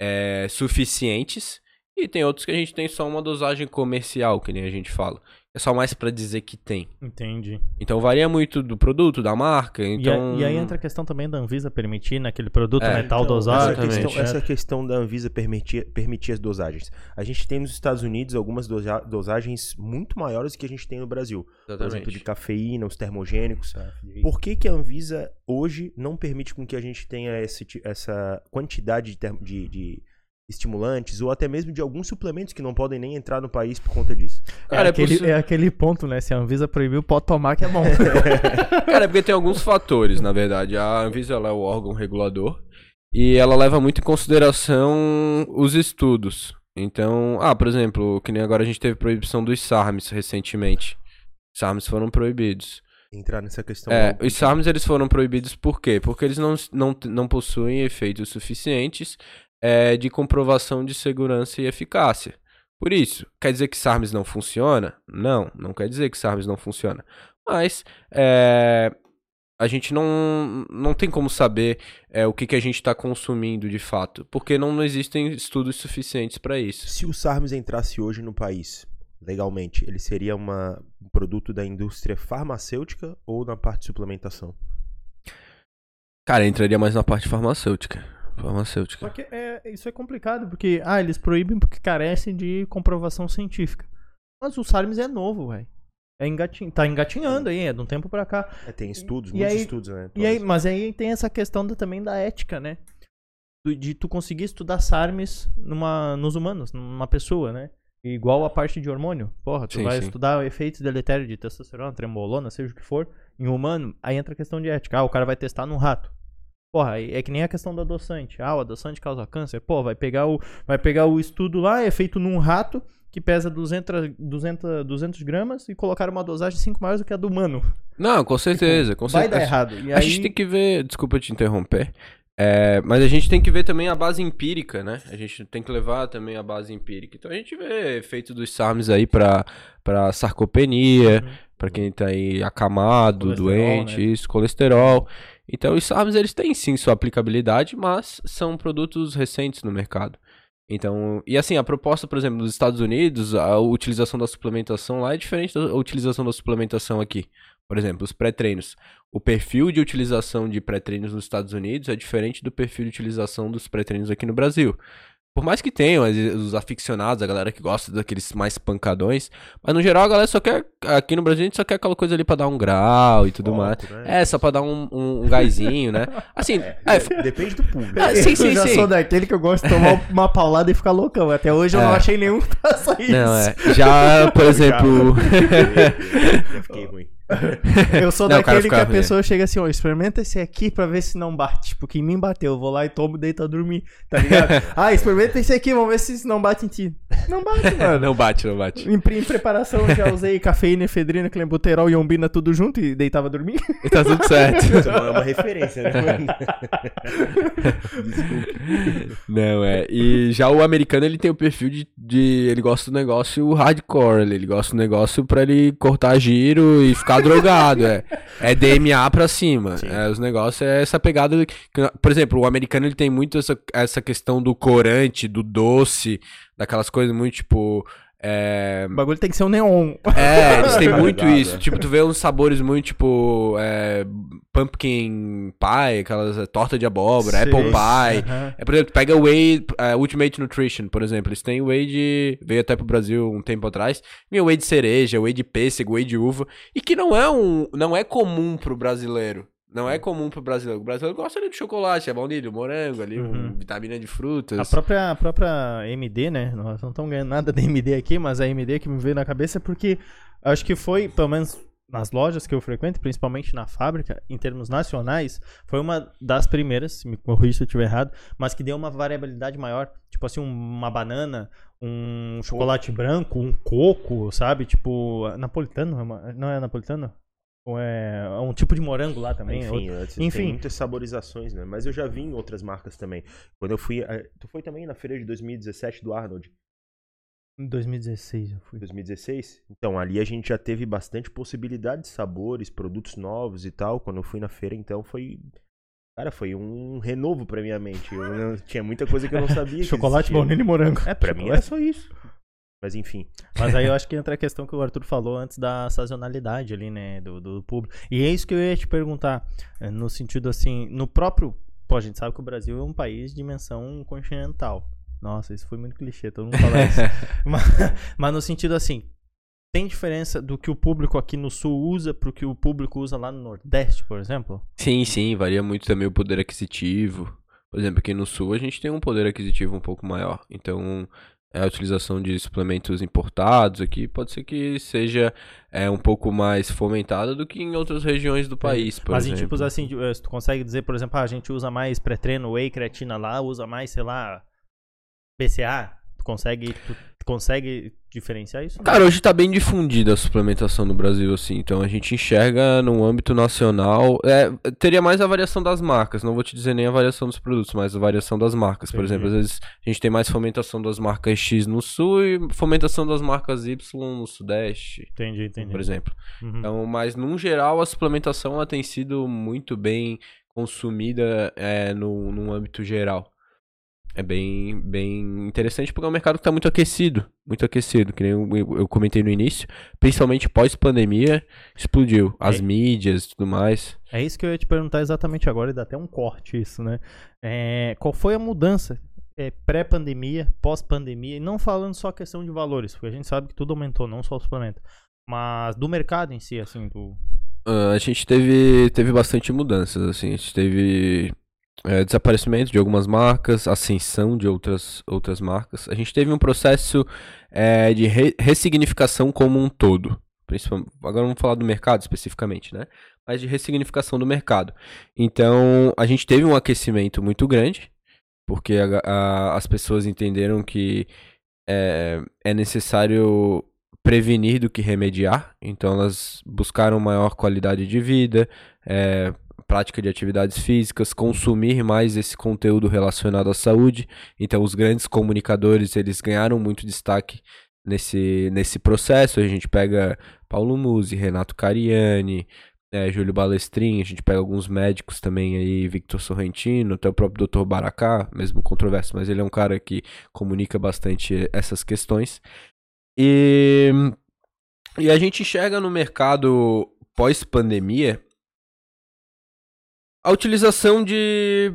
é, suficientes. E tem outros que a gente tem só uma dosagem comercial, que nem a gente fala. É só mais pra dizer que tem. Entendi. Então varia muito do produto, da marca. E, Então... a- e aí entra a questão também da Anvisa permitir naquele produto É, metal Então, dosado. essa exatamente. questão, essa questão da Anvisa permitir, permitir as dosagens. A gente tem nos Estados Unidos algumas dosa- dosagens muito maiores do que a gente tem no Brasil. Por exemplo, Exatamente. de cafeína, os termogênicos. Por que, que a Anvisa hoje não permite com que a gente tenha esse essa quantidade de, term- de- de estimulantes ou até mesmo de alguns suplementos que não podem nem entrar no país por conta disso? Cara, é, é aquele, é aquele ponto, né? Se a Anvisa proibiu, pode tomar que é bom. Cara, é porque tem alguns fatores, na verdade. A Anvisa ela é o órgão regulador e ela leva muito em consideração os estudos. Então, ah, por exemplo, que nem agora a gente teve proibição dos SARMs recentemente. SARMs foram proibidos. Entrar nessa questão. É, os SARMs eles foram proibidos por quê? Porque eles não, não, não possuem efeitos suficientes é, de comprovação de segurança e eficácia. Por isso, quer dizer que SARMs não funciona? Não, não quer dizer que SARMs não funciona. Mas é, a gente não, não tem como saber é, o que, que a gente está consumindo de fato, porque não, não existem estudos suficientes para isso. Se o SARMS entrasse hoje no país, legalmente, ele seria uma, um produto da indústria farmacêutica ou na parte de suplementação? Cara, entraria mais na parte farmacêutica. Farmacêutica. Só que é, isso é complicado, porque, ah, eles proíbem porque carecem de comprovação científica. Mas o SARMS é novo, velho. É engatin... Tá engatinhando aí, é de um tempo pra cá. É, tem estudos, E muitos aí- estudos, né? E aí, mas aí tem essa questão da- também da ética, né? Do- De tu conseguir estudar SARMs numa, nos humanos, numa pessoa, né? Igual a parte de hormônio. Porra, tu Sim, vai sim. estudar efeitos deletérios de testosterona, trembolona, seja o que for, em humano, aí entra a questão de ética. Ah, o cara vai testar num rato. Porra, aí é que nem a questão do adoçante. Ah, o adoçante causa câncer. Pô, vai pegar o, vai pegar o estudo lá, é feito num rato que pesa 200, 200, 200 gramas e colocar uma dosagem 5 maiores do que a do humano. Não, com certeza, com Vai certeza. dar errado. E A aí... gente tem que ver, desculpa te interromper, é, mas a gente tem que ver também a base empírica, né? A gente tem que levar também a base empírica. Então a gente vê efeito dos SARMs aí pra, pra sarcopenia, Uhum. pra quem tá aí acamado, Colesterol, doente, né? isso, colesterol. Então os SARMs eles têm sim sua aplicabilidade, mas são produtos recentes no mercado. Então, e assim, a proposta, por exemplo, nos Estados Unidos, a utilização da suplementação lá é diferente da utilização da suplementação aqui. Por exemplo, os pré-treinos. O perfil de utilização de pré-treinos nos Estados Unidos é diferente do perfil de utilização dos pré-treinos aqui no Brasil. Por mais que tenham os aficionados, a galera que gosta daqueles mais pancadões, mas no geral a galera só quer, aqui no Brasil a gente só quer aquela coisa ali pra dar um grau e tudo mais. Né? É, só pra dar um, um, um gásinho, né? Assim, é, Depende do público. Ah, sim, sim, eu já sim. sou daquele que eu gosto de tomar uma paulada e ficar loucão. Até hoje eu É. não achei nenhum que faça isso. não, é. Já, por exemplo. Já fiquei ruim. Eu sou Não, daquele que a ficava, pessoa chega assim, ó, experimenta esse aqui pra ver se não bate. Porque em mim bateu, eu vou lá e tomo e deito a dormir, tá ligado? ah, experimenta esse aqui, vamos ver se não bate em ti. Não bate, mano. não bate, não bate. Em, em preparação eu já usei cafeína, efedrina, clenbuterol e ombina tudo junto e deitava a dormir. E tá tudo certo. É uma referência, né, mano? Não, é. E já o americano, ele tem o perfil de. de ele gosta do negócio hardcore. Ele, ele gosta do negócio pra ele cortar giro e ficar drogado. É, é DMA pra cima. É, os negócios é essa pegada. por exemplo, o americano ele tem muito essa, essa questão do corante, do doce, daquelas coisas muito tipo. É, O bagulho tem que ser um neon. é, eles têm Tá muito isso. Tipo, tu vê uns sabores muito, tipo, é, pumpkin pie, aquelas é, torta de abóbora, Sei. apple pie. Aham. É, por exemplo, pega o Whey, é, Ultimate Nutrition, por exemplo. Eles têm Whey de. Veio até pro Brasil um tempo atrás. Vinha Whey de cereja, Whey de pêssego, Whey de uva. E que não é um. Não é comum pro brasileiro. Não é comum pro brasileiro. O brasileiro gosta ali de chocolate, é baunilha, morango, ali, um, Uhum. vitamina de frutas. A própria, a própria MD, né? Nós não estamos ganhando nada da MD aqui, mas a MD que me veio na cabeça é porque acho que foi, pelo menos nas lojas que eu frequento, principalmente na fábrica, em termos nacionais, foi uma das primeiras, me corrija se eu estiver errado, mas que deu uma variabilidade maior. Tipo assim, uma banana, um chocolate branco, um coco, sabe? Tipo, napolitano, é não é napolitano? É, é um tipo de morango lá também. Enfim, outro... Enfim. muitas saborizações, né? Mas eu já vi em outras marcas também. Quando eu fui. Eh, tu foi também na feira de 2017 do Arnold? Em 2016 eu fui. 2016? Então, ali a gente já teve bastante possibilidade de sabores, produtos novos e tal. Quando eu fui na feira, então foi. Cara, foi um renovo pra minha mente. Eu não... tinha muita coisa que eu não sabia. Chocolate, baunilha e morango. É, pra Chocolate. mim era só isso. Mas enfim. Mas aí eu acho que entra a questão que o Arthur falou antes da sazonalidade ali, né? Do, do público. E é isso que eu ia te perguntar. Eh, no sentido assim, no próprio. Pô, a gente sabe que o Brasil é um país de dimensão continental. Nossa, isso foi muito clichê, todo mundo fala isso. mas, mas, no sentido assim, tem diferença do que o público aqui no sul usa pro que o público usa lá no Nordeste, por exemplo? Sim, sim, varia muito também o poder aquisitivo. Por exemplo, aqui no sul a gente tem um poder aquisitivo um pouco maior. Então, a utilização de suplementos importados aqui pode ser que seja é, um pouco mais fomentada do que em outras regiões do país, por Mas exemplo. em tipos assim, eh, tu consegue dizer, por exemplo, ah, a gente usa mais pré-treino, whey, creatina lá, usa mais, sei lá, BCA? Tu consegue, tu consegue diferenciar isso? Cara, hoje tá bem difundida a suplementação no Brasil, assim. Então a gente enxerga no âmbito nacional. É, teria mais a variação das marcas. Não vou te dizer nem a variação dos produtos, mas a variação das marcas. Por exemplo, às vezes a gente tem mais fomentação das marcas X no sul e fomentação das marcas Y no sudeste. Entendi, entendi. Por exemplo. Uhum. Então, mas num geral a suplementação tem sido muito bem consumida é, no, no âmbito geral. É bem, bem interessante porque é um mercado que está muito aquecido. Muito aquecido, que nem eu, eu comentei no início. Principalmente pós-pandemia, explodiu. As é. mídias e tudo mais. É isso que eu ia te perguntar exatamente agora, e dá até um corte isso, né? É, qual foi a mudança é, pré-pandemia, pós-pandemia? E não falando só questão de valores, porque a gente sabe que tudo aumentou, não só o suplemento. Mas do mercado em si, assim, do... Uh, a gente teve, teve bastante mudanças, assim. A gente teve é, desaparecimento de algumas marcas, ascensão de outras, outras marcas. A gente teve um processo é, de re ressignificação como um todo. Agora vamos falar do mercado especificamente, né? Mas de ressignificação do mercado. Então, a gente teve um aquecimento muito grande, porque a, a, as pessoas entenderam que é, é necessário prevenir do que remediar. Então, elas buscaram maior qualidade de vida, é, prática de atividades físicas, consumir mais esse conteúdo relacionado à saúde. Então, os grandes comunicadores eles ganharam muito destaque nesse, nesse processo. A gente pega Paulo Musi, Renato Cariani, é, Júlio Balestrin, a gente pega alguns médicos também aí, Victor Sorrentino, até o próprio Dr. Baracá, mesmo controverso, mas ele é um cara que comunica bastante essas questões. E, e a gente enxerga no mercado pós-pandemia a utilização de,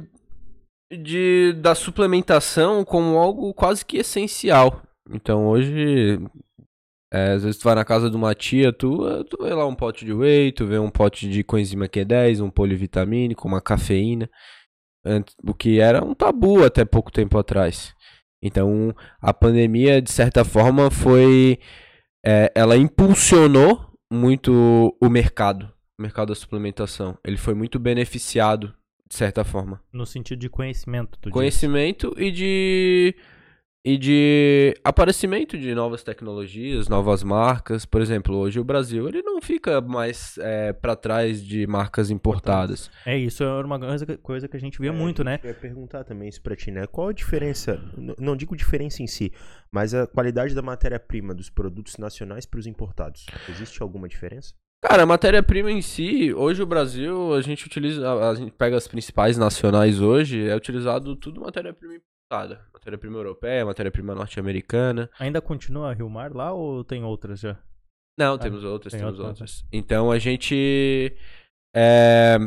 de da suplementação como algo quase que essencial. Então hoje, é, às vezes tu vai na casa de uma tia tua, tu vê lá um pote de whey, tu vê um pote de coenzima Q10, um polivitamínico, uma cafeína, o que era um tabu até pouco tempo atrás. Então a pandemia, de certa forma, foi. É, ela impulsionou muito o mercado mercado da suplementação. Ele foi muito beneficiado, de certa forma. No sentido de conhecimento, tu Conhecimento e de e de aparecimento de novas tecnologias, novas marcas. Por exemplo, hoje o Brasil ele não fica mais é, para trás de marcas importadas. É isso, é uma coisa, coisa que a gente via é, muito, né? Eu ia perguntar também isso para ti, né? Qual a diferença? Não digo diferença em si, mas a qualidade da matéria-prima dos produtos nacionais para os importados. Existe alguma diferença? Cara, a matéria-prima em si, hoje o Brasil, a gente utiliza, a, gente pega as principais nacionais hoje, é utilizado tudo matéria-prima importada. Matéria-prima europeia, matéria-prima norte-americana. Ainda continua a Rio Mar lá ou tem outras já? Não, ah, temos outras, temos outras. outras. Então a gente. É...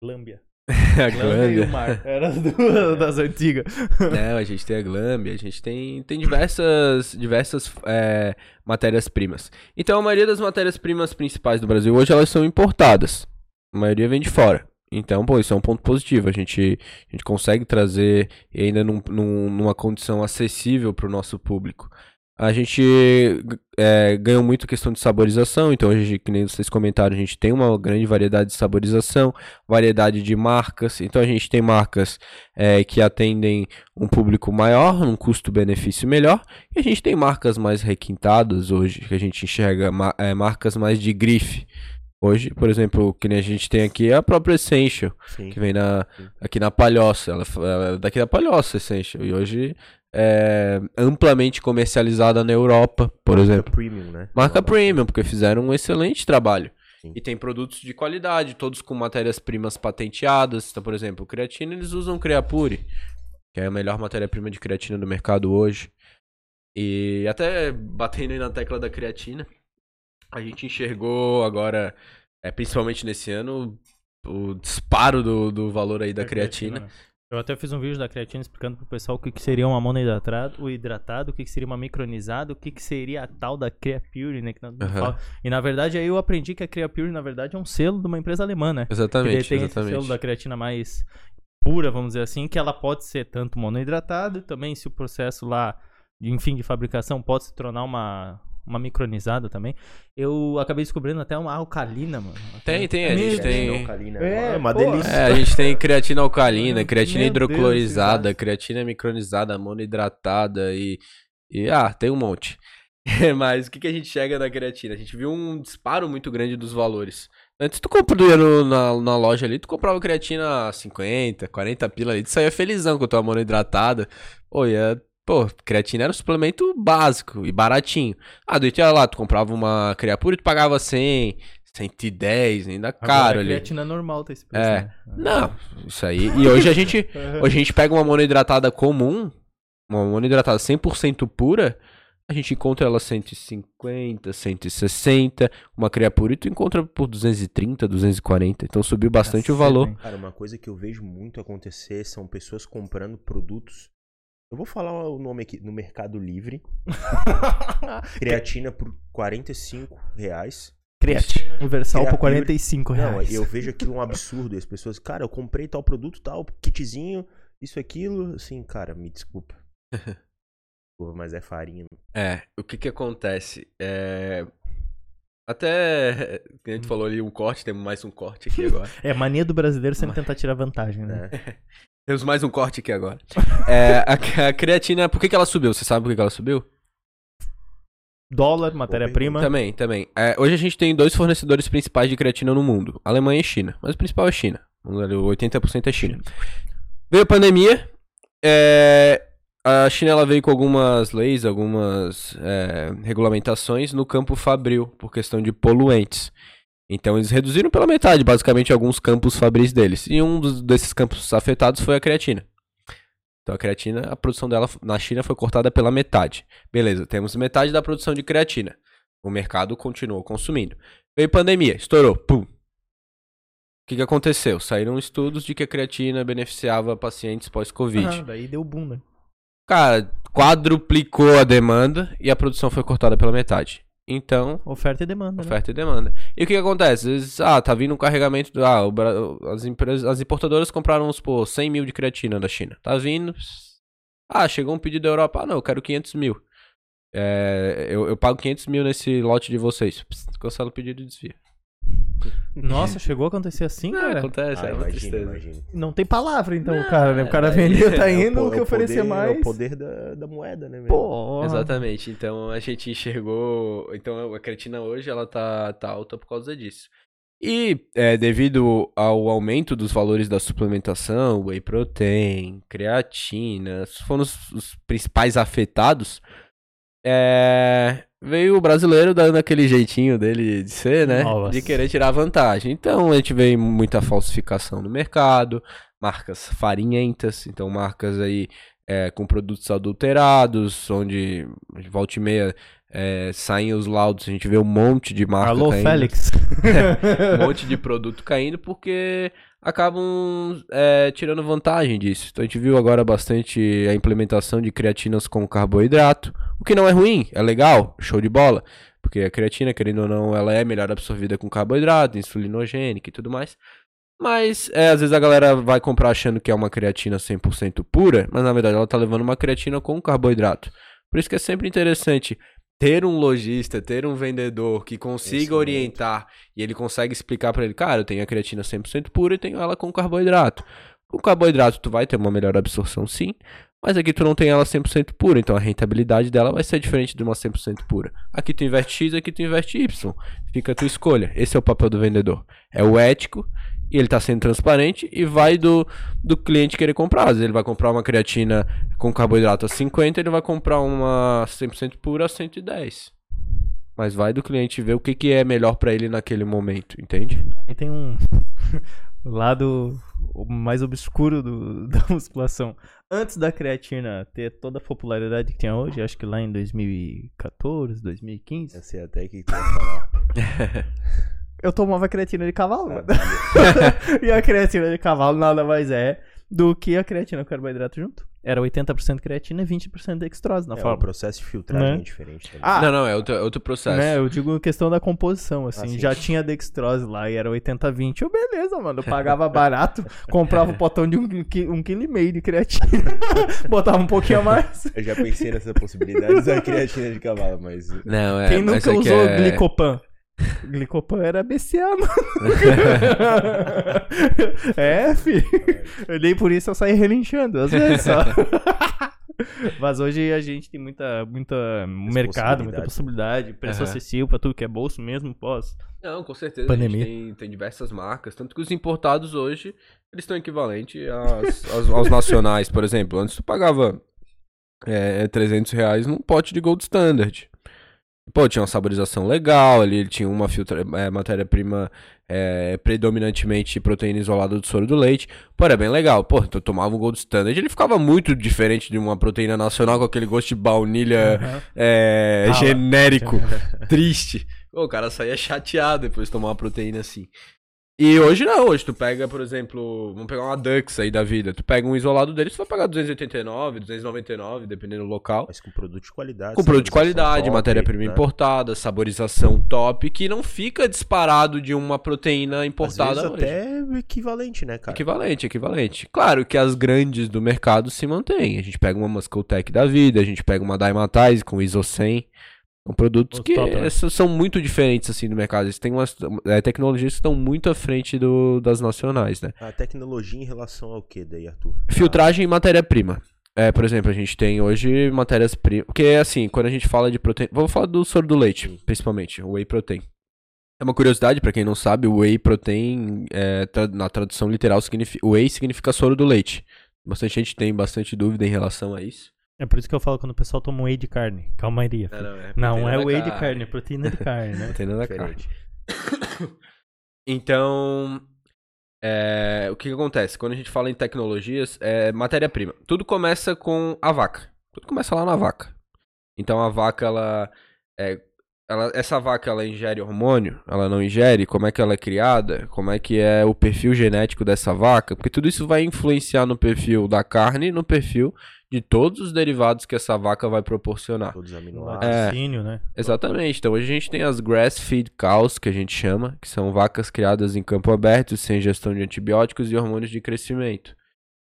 Glâmbia. a Glâmbia. e o mar. Era duas das antigas. Não, a gente tem a Glâmbia, a gente tem, tem diversas, diversas é, matérias-primas. Então a maioria das matérias-primas principais do Brasil hoje elas são importadas. A maioria vem de fora. Então, pô, isso é um ponto positivo. A gente, a gente consegue trazer ainda num, num, numa condição acessível para o nosso público. A gente é, ganhou muito questão de saborização, então hoje, que nem vocês comentaram, a gente tem uma grande variedade de saborização, variedade de marcas. Então a gente tem marcas é, que atendem um público maior, um custo-benefício melhor, e a gente tem marcas mais requintadas hoje, que a gente enxerga é, marcas mais de grife. Hoje, por exemplo, que nem a gente tem aqui é a própria Essential, Sim. que vem na, aqui na Palhoça. Ela é daqui da Palhoça, Essential. E hoje é amplamente comercializada na Europa, por Marca exemplo. Premium, né? Marca Premium, porque fizeram um excelente trabalho. Sim. E tem produtos de qualidade, todos com matérias-primas patenteadas. Então, por exemplo, creatina, eles usam Creapure, que é a melhor matéria-prima de creatina do mercado hoje. E até batendo aí na tecla da creatina, a gente enxergou agora, é, principalmente nesse ano, o disparo do, do valor aí da é creatina. creatina. Eu até fiz um vídeo da creatina explicando pro pessoal o que, que seria uma monohidratado, o hidratado, o que, que seria uma micronizada, o que, que seria a tal da Creapure, né? Que uhum. E na verdade aí eu aprendi que a Creapure, na verdade, é um selo de uma empresa alemã, né? Exatamente. Que tem exatamente. esse selo da creatina mais pura, vamos dizer assim, que ela pode ser tanto monohidratado, também se o processo lá, enfim, de fabricação pode se tornar uma uma micronizada também. Eu acabei descobrindo até uma alcalina, mano. Tem, tem, a gente tem. Alcalina, é, é uma pô, delícia. É, a gente tem creatina alcalina, creatina Meu hidroclorizada, Deus, creatina micronizada, monohidratada e. E ah, tem um monte. Mas o que, que a gente chega na creatina? A gente viu um disparo muito grande dos valores. Antes tu comprava na, na loja ali, tu comprava creatina 50, 40 pila ali, tu saía felizão com a tua monohidratada. Pô, ia Pô, creatina era um suplemento básico e baratinho. Ah, do ia lá, tu comprava uma creapura e tu pagava 100, 110, ainda Agora, caro ali. creatina normal tá esse preço, É. Né? Não, isso aí. E hoje a gente, hoje a gente pega uma monohidratada comum, uma monohidratada 100% pura, a gente encontra ela 150, 160, uma creapura e tu encontra por 230, 240. Então subiu bastante o valor. Cara, uma coisa que eu vejo muito acontecer são pessoas comprando produtos eu vou falar o nome aqui no Mercado Livre. Creatina por 45 reais. Creatina Universal por 45 reais. Não, eu vejo aquilo um absurdo. E as pessoas, cara, eu comprei tal produto, tal, kitzinho, isso, aquilo. Assim, cara, me desculpa. mas é farinha. É, o que que acontece? É... Até, a gente falou ali um corte, temos mais um corte aqui agora. é, mania do brasileiro sempre tentar tirar vantagem, né? É. Temos mais um corte aqui agora. é, a, a, creatina, por que, que ela subiu? Você sabe por que, que ela subiu? Dólar, matéria-prima. Também, também. É, hoje a gente tem dois fornecedores principais de creatina no mundo: Alemanha e China. Mas o principal é China. 80% é China. Veio a pandemia. É, a China ela veio com algumas leis, algumas é, regulamentações no campo fabril, por questão de poluentes. Então eles reduziram pela metade, basicamente, alguns campos fabris deles. E um dos, desses campos afetados foi a creatina. Então a creatina, a produção dela na China foi cortada pela metade. Beleza, temos metade da produção de creatina. O mercado continuou consumindo. Veio pandemia, estourou, pum. O que, que aconteceu? Saíram estudos de que a creatina beneficiava pacientes pós-Covid. Ah, daí deu boom, né? Cara, quadruplicou a demanda e a produção foi cortada pela metade. Então. Oferta e demanda. Né? Oferta né? e demanda. E o que, que acontece? Vezes, ah, tá vindo um carregamento. Do, ah, o, as, empresas, as importadoras compraram, vamos supor, 100 mil de creatina da China. Tá vindo. Ah, chegou um pedido da Europa. Ah, não, eu quero 500 mil. É, eu, eu pago 500 mil nesse lote de vocês. cancela o pedido e desvia. Nossa, chegou a acontecer assim, não, cara? Acontece, ah, é uma imagino, tristeza. Não tem palavra, então, não, cara, né? O cara vendeu, tá indo, é o, que oferecer mais. É o poder da, da moeda, né? Pô. Exatamente. Então a gente enxergou. Então a creatina hoje ela tá, tá alta por causa disso. E é, devido ao aumento dos valores da suplementação, whey protein, creatina, foram os, os principais afetados. É, veio o brasileiro dando aquele jeitinho dele de ser, né? Nossa. De querer tirar vantagem. Então a gente vê muita falsificação no mercado, marcas farinhentas, então marcas aí é, com produtos adulterados, onde volta e meia é, saem os laudos, a gente vê um monte de marca Alô, caindo. Félix. um monte de produto caindo porque acabam é, tirando vantagem disso. Então a gente viu agora bastante a implementação de creatinas com carboidrato, o que não é ruim, é legal, show de bola. Porque a creatina, querendo ou não, ela é melhor absorvida com carboidrato, insulinogênica e tudo mais. Mas, é, às vezes a galera vai comprar achando que é uma creatina 100% pura, mas na verdade ela tá levando uma creatina com carboidrato. Por isso que é sempre interessante ter um lojista, ter um vendedor que consiga orientar e ele consegue explicar pra ele, cara, eu tenho a creatina 100% pura e tenho ela com carboidrato. Com carboidrato tu vai ter uma melhor absorção sim, mas aqui tu não tem ela 100% pura, então a rentabilidade dela vai ser diferente de uma 100% pura. Aqui tu investe X, aqui tu investe Y. Fica a tua escolha. Esse é o papel do vendedor. É o ético e ele tá sendo transparente e vai do, do cliente querer comprar. Às vezes ele vai comprar uma creatina com carboidrato a 50, ele vai comprar uma 100% pura a 110. Mas vai do cliente ver o que, que é melhor pra ele naquele momento, entende? Aí tem um lado mais obscuro do- da musculação. Antes da creatina ter toda a popularidade que tem hoje, acho que lá em 2014, 2015, Eu sei até o que tu vai falar. eu tomava creatina de cavalo. e a creatina de cavalo nada mais é do que a creatina com carboidrato junto. Era 80% creatina e 20% dextrose na É, forma. processo de filtragem Né? é diferente também. Ah, Não, não, é outro, é outro processo. Né, eu digo questão da composição, assim, Ah, já tinha dextrose lá e era 80-20, eu beleza, mano, eu pagava barato, comprava um potão de um, qui- um quilo e meio de creatina, botava um pouquinho a mais. Eu já pensei nessa possibilidade da creatina de cavalo, mas. Não, é, Quem nunca é usou é... glicopan? Glicopan era BCA, mano. é, fi. Nem por isso eu saí relinchando, às vezes só. Mas hoje a gente tem muita, muita mercado, muita possibilidade, preço Aham. acessível pra tudo que é bolso mesmo, pós. Não, com certeza. Pandemia. A gente tem, tem diversas marcas. Tanto que os importados hoje, eles estão equivalentes às- aos, aos nacionais, por exemplo. Antes tu pagava é, 300 reais num pote de Gold Standard. Pô, tinha uma saborização legal ali, ele tinha uma filtra- é, matéria-prima é, predominantemente proteína isolada do soro do leite. Pô, era bem legal. Pô, tu tomava um Gold Standard, ele ficava muito diferente de uma proteína nacional com aquele gosto de baunilha é, Ah, genérico, triste. Pô, o cara saía chateado depois de tomar uma proteína assim. E hoje não, hoje tu pega, por exemplo, vamos pegar uma Dux aí da vida. Tu pega um isolado dele, tu vai pagar 289, 299, dependendo do local. Mas com produto de qualidade. Com produto de qualidade, matéria-prima né? importada, saborização top, que não fica disparado de uma proteína importada até equivalente, né, cara? Equivalente, equivalente. Claro que as grandes do mercado se mantêm. A gente pega uma Muscletech da vida, a gente pega uma Dymatize com ISO 100. São produtos Os que top, né? s- são muito diferentes assim do mercado. Eles têm umas é, tecnologias que estão muito à frente do, das nacionais, né? A tecnologia em relação ao que daí, Arthur? Filtragem e matéria-prima. É, por exemplo, a gente tem hoje matérias-primas. Porque, assim, quando a gente fala de proteína. Vamos falar do soro do leite, principalmente, o whey protein. É uma curiosidade, pra quem não sabe, o whey protein, é, tra- na tradução literal, significa, whey significa soro do leite. Bastante gente tem bastante dúvida em relação a isso. É por isso que eu falo quando o pessoal toma whey de carne. Calmaria. filho. não, é, Não, é whey de carne, é proteína de carne, né? Proteína da carne. Então, é, o que, que acontece? Quando a gente fala em tecnologias, é matéria-prima. Tudo começa com a vaca. Tudo começa lá na vaca. Então a vaca, ela, é, ela- essa vaca, ela ingere hormônio? Ela não ingere? Como é que ela é criada? Como é que é o perfil genético dessa vaca? Porque tudo isso vai influenciar no perfil da carne e no perfil de todos os derivados que essa vaca vai proporcionar. Todos os aminoácidos. É. laticínio, né? Exatamente. Então hoje a gente tem as grass feed cows, que a gente chama, que são vacas criadas em campo aberto, sem ingestão de antibióticos e hormônios de crescimento.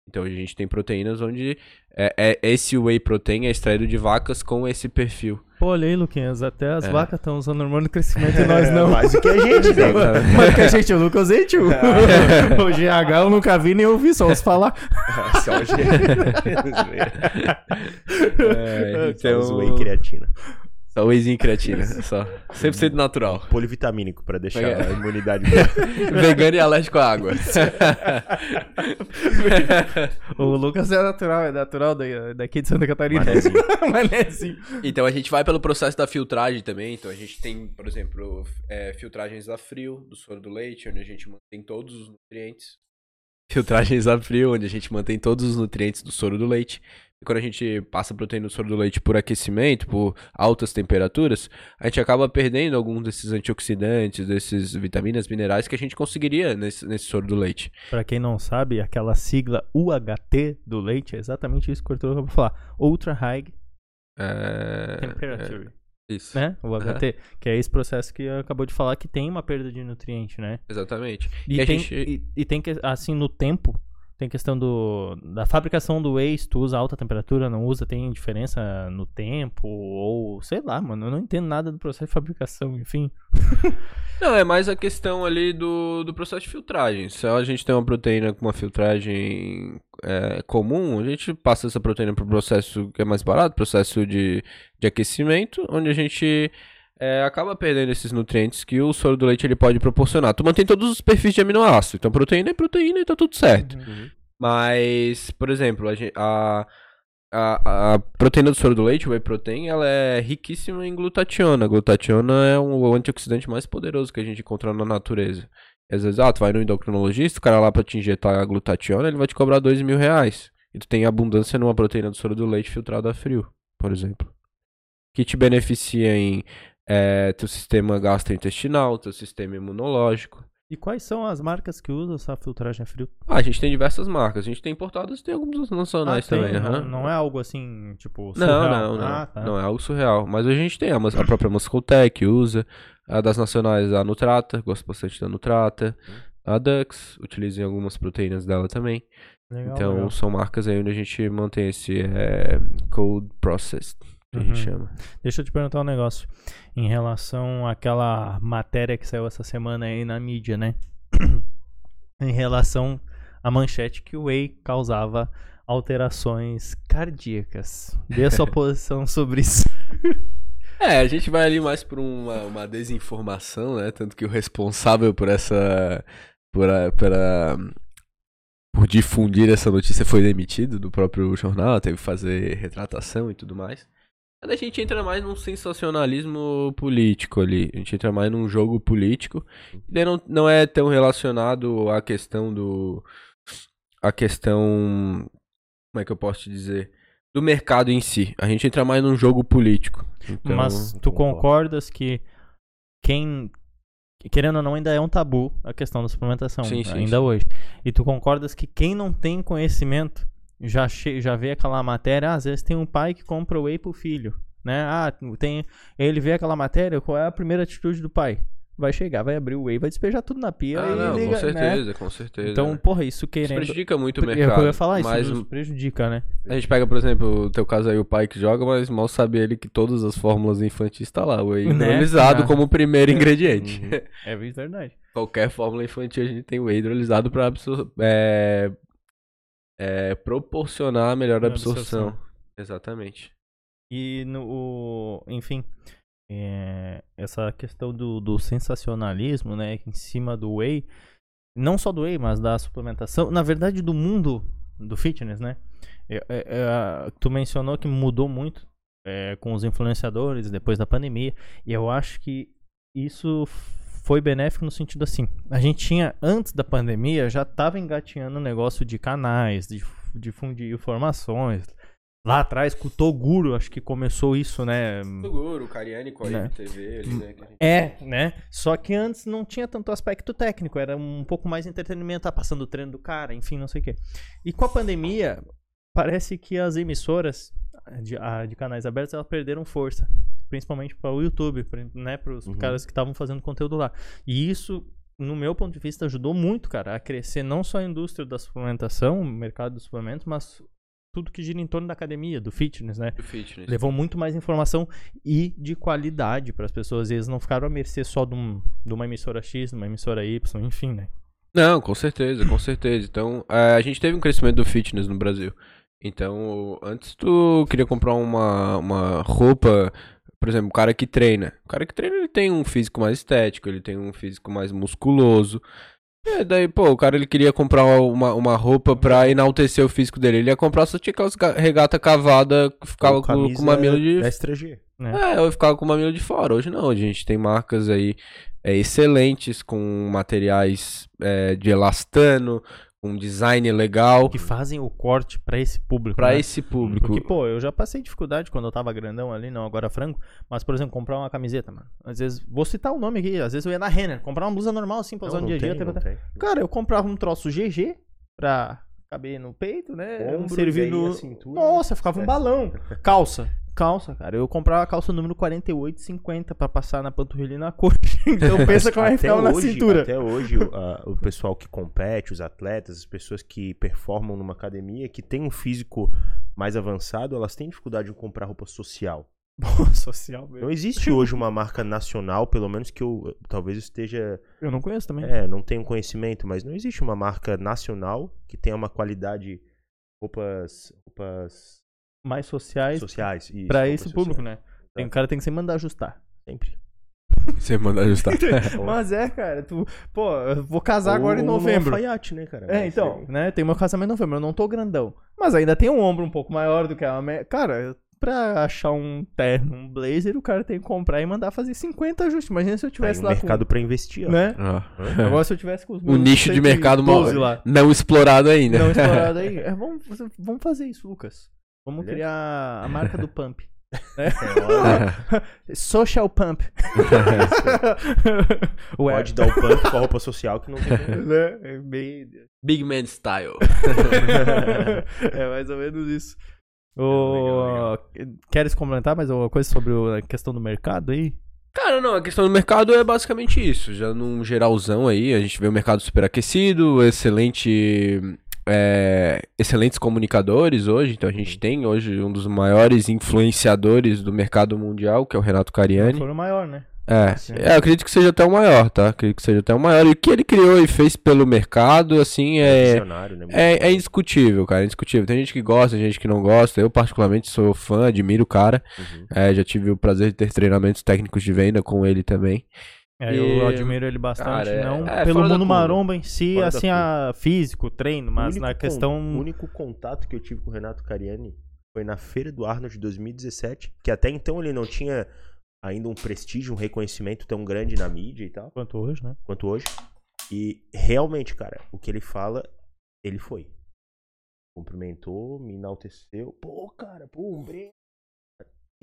Então a gente tem proteínas onde é, é- esse whey protein é extraído de vacas com esse perfil. Pô, olha aí, Luquinhas, até as É. vacas estão usando hormônio de crescimento e nós não. Mais do que a gente, né? Mas que a gente, eu nunca usei, tio. o GH eu nunca vi nem ouvi, só ouço falar. Só o É, Só os whey creatina. Só wheyzinho e creatina. Só. 100% natural. Polivitamínico pra deixar É. a imunidade. Vegano e alérgico à água. O Lucas é natural, é natural da- daqui de Santa Catarina. Manezinho. Manezinho. Então a gente vai pelo processo da filtragem também. Então a gente tem, por exemplo, é, filtragens a frio do soro do leite, onde a gente mantém todos os nutrientes. Filtragens a frio, onde a gente mantém todos os nutrientes do soro do leite. Quando a gente passa a proteína do soro do leite por aquecimento, por altas temperaturas, a gente acaba perdendo alguns desses antioxidantes, desses vitaminas, minerais que a gente conseguiria nesse, nesse soro do leite. Pra quem não sabe, aquela sigla UHT do leite é exatamente isso que o Arthur acabou de falar. Ultra High É, Temperature. é, isso. Né? O UHT. Que é esse processo que acabou de falar que tem uma perda de nutriente, né? Exatamente. E, E tem, gente- e, e tem que, assim, no tempo, tem questão do da fabricação do se tu usa alta temperatura, não usa, tem diferença no tempo ou sei lá, mano, eu não entendo nada do processo de fabricação, enfim. Não, é mais a questão ali do, do processo de filtragem. Se a gente tem uma proteína com uma filtragem é, comum, a gente passa essa proteína para o processo que é mais barato, processo de, de aquecimento, onde a gente é, acaba perdendo esses nutrientes que o soro do leite ele pode proporcionar. Tu mantém todos os perfis de aminoácido. Então, proteína é proteína e tá tudo certo. Uhum. Mas, por exemplo, a, a, a, a proteína do soro do leite, o whey protein, ela é riquíssima em glutationa. A glutationa é um, o antioxidante mais poderoso que a gente encontra na natureza. Às vezes, ah, tu vai no endocrinologista, o cara lá pra te injetar a glutationa, ele vai te cobrar dois mil reais. E tu tem abundância numa proteína do soro do leite filtrada a frio, por exemplo. Que te beneficia em é, teu sistema gastrointestinal, teu sistema imunológico. E quais são as marcas que usam essa filtragem a frio? Ah, a gente tem diversas marcas. A gente tem importadas e tem algumas nacionais Ah, tem, também. não, aham. não é algo assim, tipo, Não, surreal. não, não. Ah, tá. Não é algo surreal. Mas a gente tem a, a própria Muscotec, usa. A das nacionais, a Nutrata, gosto bastante da Nutrata. A Dux, utiliza em algumas proteínas dela também. Legal, então, legal. são marcas aí onde a gente mantém esse é, cold processed, a gente Uhum. chama. Deixa eu te perguntar um negócio. Em relação àquela matéria que saiu essa semana aí na mídia, né? em relação à manchete que o whey causava alterações cardíacas. Dê a sua posição sobre isso. É, a gente vai ali mais por uma, uma desinformação, né? Tanto que o responsável por essa. por, a, por, a- por difundir essa notícia foi demitido do próprio jornal, teve que fazer retratação e tudo mais. A gente entra mais num sensacionalismo político ali. A gente entra mais num jogo político. E daí não, não é tão relacionado à questão do. a questão. Como é que eu posso te dizer? Do mercado em si. A gente entra mais num jogo político. Então, Mas tu concordas que quem. Querendo ou não, ainda é um tabu a questão da suplementação, Sim, sim, ainda sim. hoje. E tu concordas que quem não tem conhecimento já, che já vê aquela matéria, ah, às vezes tem um pai que compra whey pro filho, né? Ah, tem, ele vê aquela matéria, qual é a primeira atitude do pai? Vai chegar, vai abrir o whey, vai despejar tudo na pia Ah, e não, liga, com né? certeza, com certeza. Então, porra, isso isso querendo... prejudica muito o É o mercado. que eu ia falar, isso mas nos prejudica, né? a gente pega, por exemplo, o teu caso aí, o pai que joga, mas mal sabe ele que todas as fórmulas infantis tá lá, o whey Né? hidrolisado Ah. como primeiro ingrediente. Uhum. É verdade. Qualquer fórmula infantil a gente tem o whey hidrolisado pra absor- é, é, proporcionar a melhor absorção. Absorção. Exatamente. E no, enfim, é, essa questão do, do sensacionalismo, né, em cima do whey, não só do whey, mas da suplementação, na verdade do mundo do fitness, né? É, é, é, tu mencionou que mudou muito é, com os influenciadores depois da pandemia, e eu acho que isso foi benéfico no sentido assim, a gente tinha antes da pandemia já estava engatinhando o negócio de canais, de dif- difundir informações, Lá atrás, com o Toguro, acho que começou isso, né? Toguro, Cariani com a Né? IBTV ali, né? gente- É, né? Só que antes não tinha tanto aspecto técnico, era um pouco mais entretenimento, tá passando o treino do cara, enfim, não sei o quê. E com a pandemia, parece que as emissoras de, a- de canais abertos, elas perderam força. Principalmente para o YouTube, né? Para os Uhum. caras que estavam fazendo conteúdo lá. E isso, no meu ponto de vista, ajudou muito, cara, a crescer não só a indústria da suplementação, o mercado dos suplementos, mas tudo que gira em torno da academia, do fitness, né? do fitness. Levou muito mais informação e de qualidade para as pessoas. Eles não ficaram à mercê só de, um- de uma emissora X, de uma emissora Y, enfim, né? Não, com certeza, com certeza. Então, é, a gente teve um crescimento do fitness no Brasil. Então, antes tu queria comprar uma, uma roupa, por exemplo, o cara que treina. O cara que treina, ele tem um físico mais estético, ele tem um físico mais musculoso. É, daí, pô, o cara ele queria comprar uma, uma roupa pra enaltecer o físico dele. Ele ia comprar só tinha aquelas ga- regata cavada que ficava com, com o mamilo de da S3G. né? é, eu ficava com o mamilo de fora. Hoje não, hoje a gente tem marcas aí é, excelentes, com materiais é, de elastano, com design legal Que fazem o corte para esse público. pra né? esse público. Porque, pô, eu já passei dificuldade quando eu tava grandão ali, não agora frango. Mas, por exemplo, comprar uma camiseta, mano. Às vezes, vou citar o nome aqui, às vezes eu ia na Renner, comprar uma blusa normal, assim, pra usar Não, no dia a dia. Cara, eu comprava um troço GG pra caber no peito, né? Ombro, servindo. cintura. Nossa, ficava um É. balão. Calça. Calça, cara. Eu comprava a calça número 48,50 pra passar na panturrilha e na coxa. Então pensa como é que ficava na cintura. Até hoje, o, a- o pessoal que compete, os atletas, as pessoas que performam numa academia, que tem um físico mais avançado, elas têm dificuldade em comprar roupa social. social mesmo. Não existe hoje uma marca nacional, pelo menos que eu talvez eu esteja. Eu não conheço também. É, não tenho conhecimento, mas não existe uma marca nacional que tenha uma qualidade roupas, roupas Mais sociais sociais. Isso, pra roupas esse público, né? Tem, o cara tem que sempre mandar ajustar. Sempre. Você manda ajustar. Mas é, cara, tu. Pô, eu vou casar Ou agora em no novembro. alfaiate, né, cara? É, Mas então, aí- né? Tem meu casamento em novembro, eu não tô grandão. Mas ainda tem um ombro um pouco maior do que a. Cara, pra achar um terno, um blazer, o cara tem que comprar e mandar fazer 50 ajustes. Imagina se eu tivesse um lá mercado pra investir, com. ó. Né? Ó. Agora se eu tivesse com os O meus nicho de mercado 112 mal- lá. não explorado ainda. Não explorado aí. É, vamos, vamos fazer isso, Lucas. Vamos Beleza? criar a marca do Pump. É, Social Pump. Ué, pode dar o pump com a roupa social que não tem né? É bem- Big Man Style. é mais ou menos isso. Ô, Queres comentar mais alguma coisa sobre o- a questão do mercado aí? Cara, não, a questão do mercado é basicamente isso. Já num geralzão aí, a gente vê o mercado superaquecido, excelente. é, excelentes comunicadores hoje. Então a gente tem hoje um dos maiores influenciadores do mercado mundial, que é o Renato Cariani. Foi o maior, né? É, é, eu acredito que seja até o maior, tá? Acredito que seja até o maior. E o que ele criou e fez pelo mercado, assim, é. Visionário, né? É, é indiscutível, cara, é indiscutível. Tem gente que gosta, tem gente que não gosta. Eu, particularmente, sou fã, admiro o cara. Uhum. É, já tive o prazer de ter treinamentos técnicos de venda com ele também. É, E- eu admiro ele bastante, Cara, é- não é, pelo fora da mundo maromba em si, Fora assim, a físico, treino, mas na questão. O único contato que eu tive com o Renato Cariani foi na Feira do Arnold de 2017, que até então ele não tinha ainda um prestígio, um reconhecimento tão grande na mídia e tal, Quanto hoje, né? quanto hoje. E realmente, cara, o que ele fala, ele foi. Cumprimentou, me enalteceu. Pô, cara, pô, um brinde.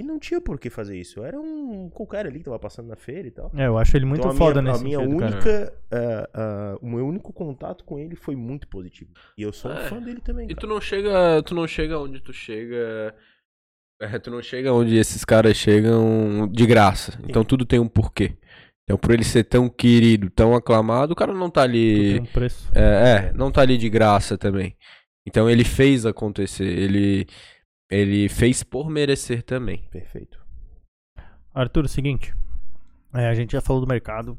E não tinha por que fazer isso. Era um qualquer ali que tava passando na feira e tal. É, eu acho ele muito Então, foda minha, nesse a minha sentido, cara. única, ah, ah, o meu único contato com ele foi muito positivo. E eu sou um É. fã dele também. E cara. tu não chega, tu não chega onde tu chega. É, tu não chega onde esses caras chegam de graça. Então tudo tem um porquê. Então por ele ser tão querido, tão aclamado, o cara não tá ali. tem um preço. É, é, não tá ali de graça também. Então ele fez acontecer. Ele, ele fez por merecer também. Perfeito. Arthur, o seguinte. é, a gente já falou do mercado.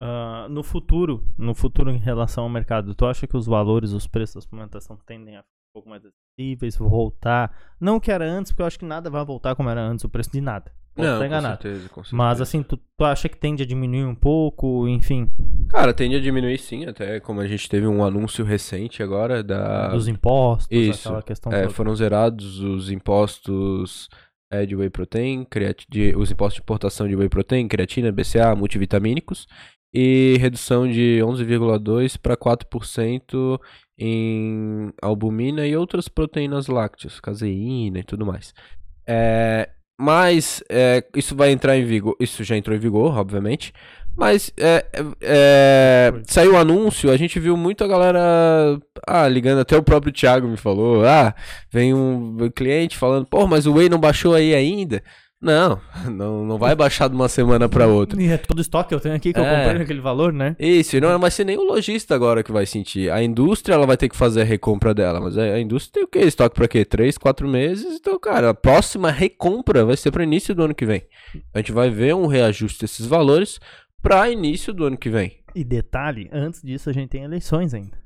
Ah, no futuro, no futuro em relação ao mercado, tu acha que os valores, os preços da suplementação tendem a pouco mais acessíveis, voltar? Não que era antes, porque eu acho que nada vai voltar como era antes, o preço de nada. Posso estar com certeza, com certeza. Mas assim, tu, tu acha que tende a diminuir um pouco, enfim, Cara, tende a diminuir sim, até como a gente teve um anúncio recente agora da. dos impostos, isso. aquela questão É, toda. foram zerados os impostos é, de whey protein, creati- de- os impostos de importação de whey protein, creatina, BCA, multivitamínicos e redução de 11,2 para 4% em albumina e outras proteínas lácteas, caseína e tudo mais. É, mas é, isso vai entrar em vigor, isso já entrou em vigor, obviamente. Mas é, é, saiu o anúncio, a gente viu muito a galera ah, ligando, até o próprio Thiago me falou, ah, vem um cliente falando, pô, mas o Whey não baixou aí ainda? Não, não, não vai baixar de uma semana para outra. E é todo estoque que eu tenho aqui que eu É. comprei naquele valor, né? Isso, e não vai ser nem o lojista agora que vai sentir. A indústria ela vai ter que fazer a recompra dela, mas a indústria tem o quê? Estoque pra quê? Três, quatro meses. Então, cara, a próxima recompra vai ser para início do ano que vem. A gente vai ver um reajuste desses valores para início do ano que vem. E detalhe, antes disso a gente tem eleições ainda,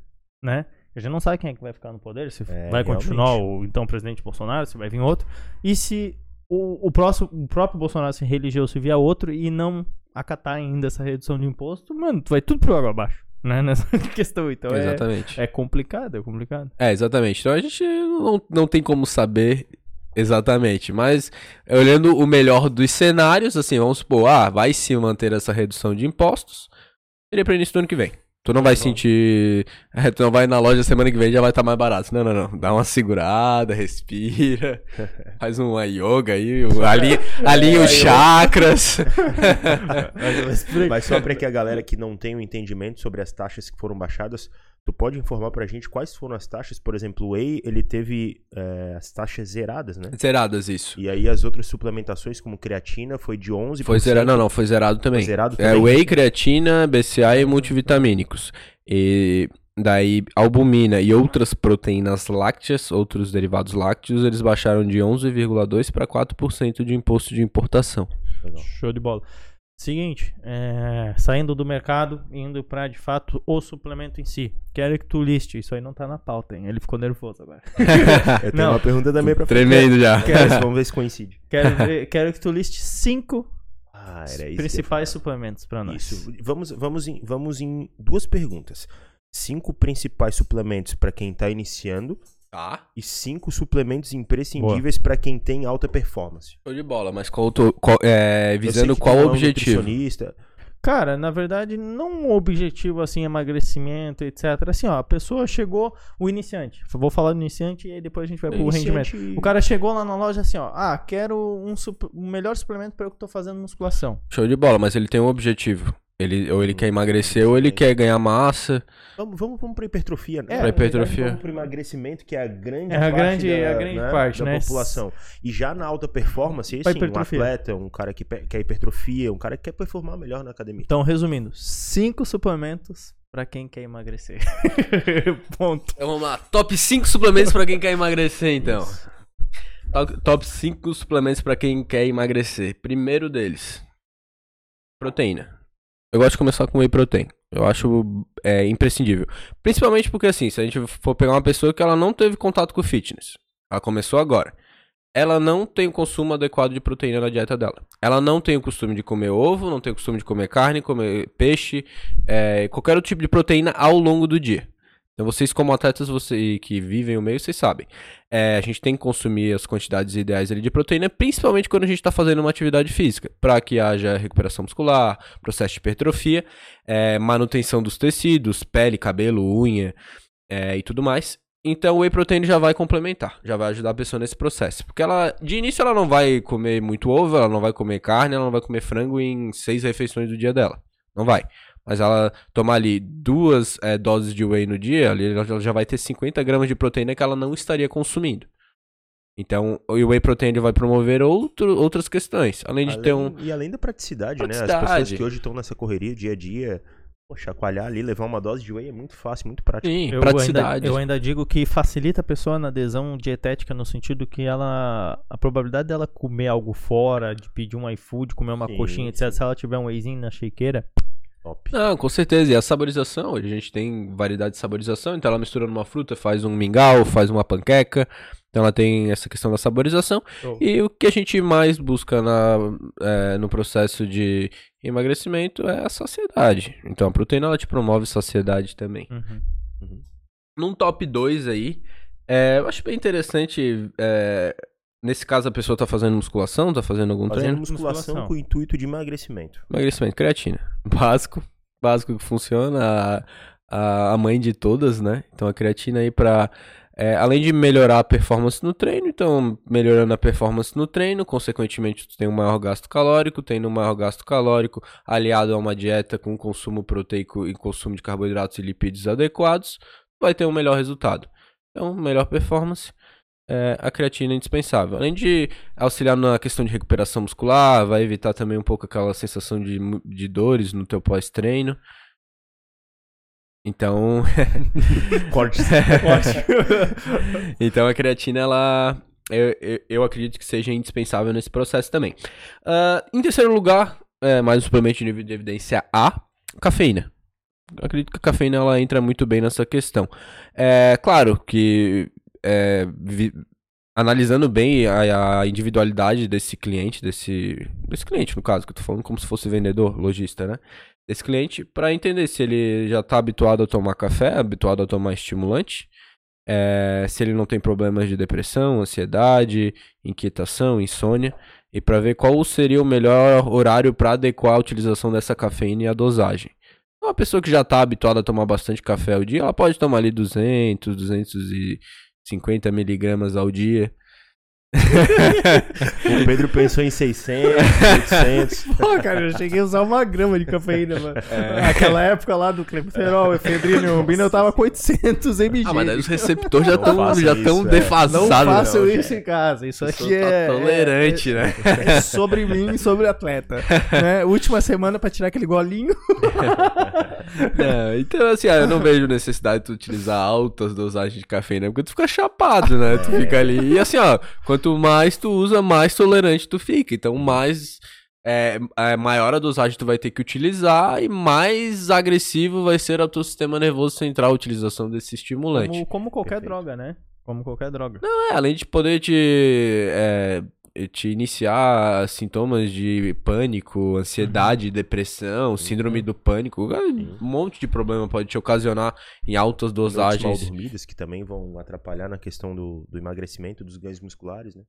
né? A gente não sabe quem é que vai ficar no poder, se É, vai continuar realmente. o então presidente Bolsonaro, se vai vir outro. E se o, o, próximo, o próprio Bolsonaro se reelegeu, se vier outro e não acatar ainda essa redução de imposto, mano, tu vai tudo pro água abaixo, né? Nessa questão. Então é, exatamente. é complicado, é complicado. É, exatamente. Então a gente não, não tem como saber exatamente. Mas olhando o melhor dos cenários, assim, vamos supor, ah, vai se manter essa redução de impostos, seria para início do ano que vem. Tu não vai sentir. é, tu não vai na loja semana que vem e já vai estar mais barato. Não, não, não. Dá uma segurada, respira. faz uma yoga aí. o- Alinha, alinha os chakras. Mas só para que a galera que não tem o entendimento sobre as taxas que foram baixadas, Tu pode informar pra gente quais foram as taxas? Por exemplo, o Whey, ele teve é, as taxas zeradas, né? Zeradas, isso. E aí as outras suplementações, como creatina, foi de 11%. Foi zerado, não, não, foi zerado também. Foi zerado É também? whey, creatina, BCA e multivitamínicos. E daí albumina e outras proteínas lácteas, outros derivados lácteos, eles baixaram de 11,2 para 4% de imposto de importação. Legal. Show de bola. Seguinte, é, saindo do mercado, indo pra de fato o suplemento em si. Quero que tu liste, isso aí não tá na pauta, hein? Ele ficou nervoso agora. Eu tenho Não. uma pergunta também pra Tremendo já. Quero, vamos ver se coincide. Quero, ver- quero que tu liste cinco Ah, principais suplementos pra falar. nós. Isso. Vamos, vamos, em, vamos em duas perguntas. Cinco principais suplementos pra quem tá iniciando Tá. e cinco suplementos imprescindíveis pra quem tem alta performance. Show de bola, mas qual, tu- qual- é, visando qual o é objetivo? Cara, na verdade, não um objetivo assim, emagrecimento, etc. Assim, ó, a pessoa chegou, o iniciante. Vou falar do iniciante e aí depois a gente vai pro Iniciante- rendimento. O cara chegou lá na loja assim, ó, ah, quero um, um melhor suplemento para eu que tô fazendo musculação. Show de bola, mas ele tem um objetivo. Ele, ou ele quer emagrecer ou ele quer ganhar massa. Vamos, vamos, vamos pra hipertrofia, né? É, pra hipertrofia. Vamos pro emagrecimento, que é a grande É a parte, grande- da, a grande né, parte, da né? população. E já na alta performance, sim, um atleta, um cara que quer hipertrofia, um cara que quer performar melhor na academia. Então, resumindo, cinco suplementos para quem quer emagrecer. Ponto. Então vamos lá, top 5 suplementos pra quem quer emagrecer, então. Top- Top 5 suplementos pra quem quer emagrecer. Primeiro deles, proteína. Eu gosto de começar com whey protein. Eu acho é, imprescindível. Principalmente porque, assim, se a gente for pegar uma pessoa que ela não teve contato com fitness, ela começou agora. Ela não tem o consumo adequado de proteína na dieta dela. Ela não tem o costume de comer ovo, não tem o costume de comer carne, comer peixe, é, qualquer outro tipo de proteína ao longo do dia. Então vocês como atletas você, que vivem o meio, vocês sabem. É, a gente tem que consumir as quantidades ideais ali de proteína, principalmente quando a gente está fazendo uma atividade física, para que haja recuperação muscular, processo de hipertrofia, é, manutenção dos tecidos, pele, cabelo, unha é, e tudo mais. Então o whey protein já vai complementar, já vai ajudar a pessoa nesse processo. Porque ela, de início, ela não vai comer muito ovo, ela não vai comer carne, ela não vai comer frango em seis refeições do dia dela. Não vai. Mas ela tomar ali duas é, doses de whey no dia, ali ela já vai ter 50 gramas de proteína que ela não estaria consumindo. Então, o whey protein vai promover outro, outras questões. Além de ter um. Além- E além da praticidade, né? As Praticidade. pessoas que hoje estão nessa correria dia a dia, pô, chacoalhar ali, levar uma dose de whey é muito fácil, muito prático. Sim, Eu praticidade. ainda, eu ainda digo que facilita a pessoa na adesão dietética no sentido que ela a probabilidade dela comer algo fora, de pedir um iFood, comer uma Sim, coxinha, etc, sim. se ela tiver um wheyzinho na shakeira, Top. Não, com certeza. E a saborização, a gente tem variedade de saborização, então ela mistura numa fruta, faz um mingau, faz uma panqueca. Então ela tem essa questão da saborização. Show. E o que a gente mais busca na, é, no processo de emagrecimento é a saciedade. Então a proteína ela te promove saciedade também. Uhum. Num top 2 aí, é, eu acho bem interessante. é, nesse caso a pessoa tá fazendo musculação, tá fazendo algum Fazendo treino. musculação, Musculação. com o intuito de emagrecimento. Emagrecimento, creatina. Básico. Básico que funciona. A, a, a mãe de todas, né? Então a creatina aí pra. é, além de melhorar a performance no treino, então melhorando a performance no treino, consequentemente tu tem um maior gasto calórico, tendo um maior gasto calórico aliado a uma dieta com consumo proteico e consumo de carboidratos e lipídios adequados, vai ter um melhor resultado. Então, melhor performance, é, a creatina é indispensável. Além de auxiliar na questão de recuperação muscular, vai evitar também um pouco aquela sensação de, de dores no teu pós-treino. Então, Corte. então a creatina, ela. Eu, eu, eu acredito que seja indispensável nesse processo também. Ah, em terceiro lugar, é, mais um suplemento de nível de evidência A, cafeína. Eu acredito que a cafeína ela entra muito bem nessa questão. É claro que é, vi- analisando bem a, a individualidade desse cliente, desse, desse cliente no caso, que eu tô falando como se fosse vendedor, lojista, né? Desse cliente, para entender se ele já tá habituado a tomar café, habituado a tomar estimulante, é, se ele não tem problemas de depressão, ansiedade, inquietação, insônia, e para ver qual seria o melhor horário para adequar a utilização dessa cafeína e a dosagem. Uma pessoa que já está habituada a tomar bastante café ao dia, ela pode tomar ali 200, 250 miligramas ao dia. o Pedro pensou em 600, 800. Pô, cara, eu cheguei a usar uma grama de cafeína, mano. Aquela época lá do clenbuterol, efedrina e umbina, eu tava com 800 mg. Ah, mas daí os receptores já Não estão já tão é. Não defasados. façam né? isso em casa. Isso aqui tá é. tolerante, é- né? é sobre mim e sobre o atleta. né? Última semana pra tirar aquele golinho. Não, então, assim, ah, eu não vejo necessidade de tu utilizar altas dosagens de cafeína, porque tu fica chapado, né? Tu fica ali. E assim, ó, quanto mais tu usa, mais tolerante tu fica. Então, mais. É, é, maior a dosagem tu vai ter que utilizar e mais agressivo vai ser o teu sistema nervoso central a utilização desse estimulante. Como, como qualquer Perfeito. droga, né? Como qualquer droga. É, além de poder te, é, te iniciar sintomas de pânico, ansiedade, depressão, síndrome do pânico, um monte de problema pode te ocasionar em altas Noites mal dosagens. dormidas que também vão atrapalhar na questão do, do emagrecimento dos ganhos musculares, né?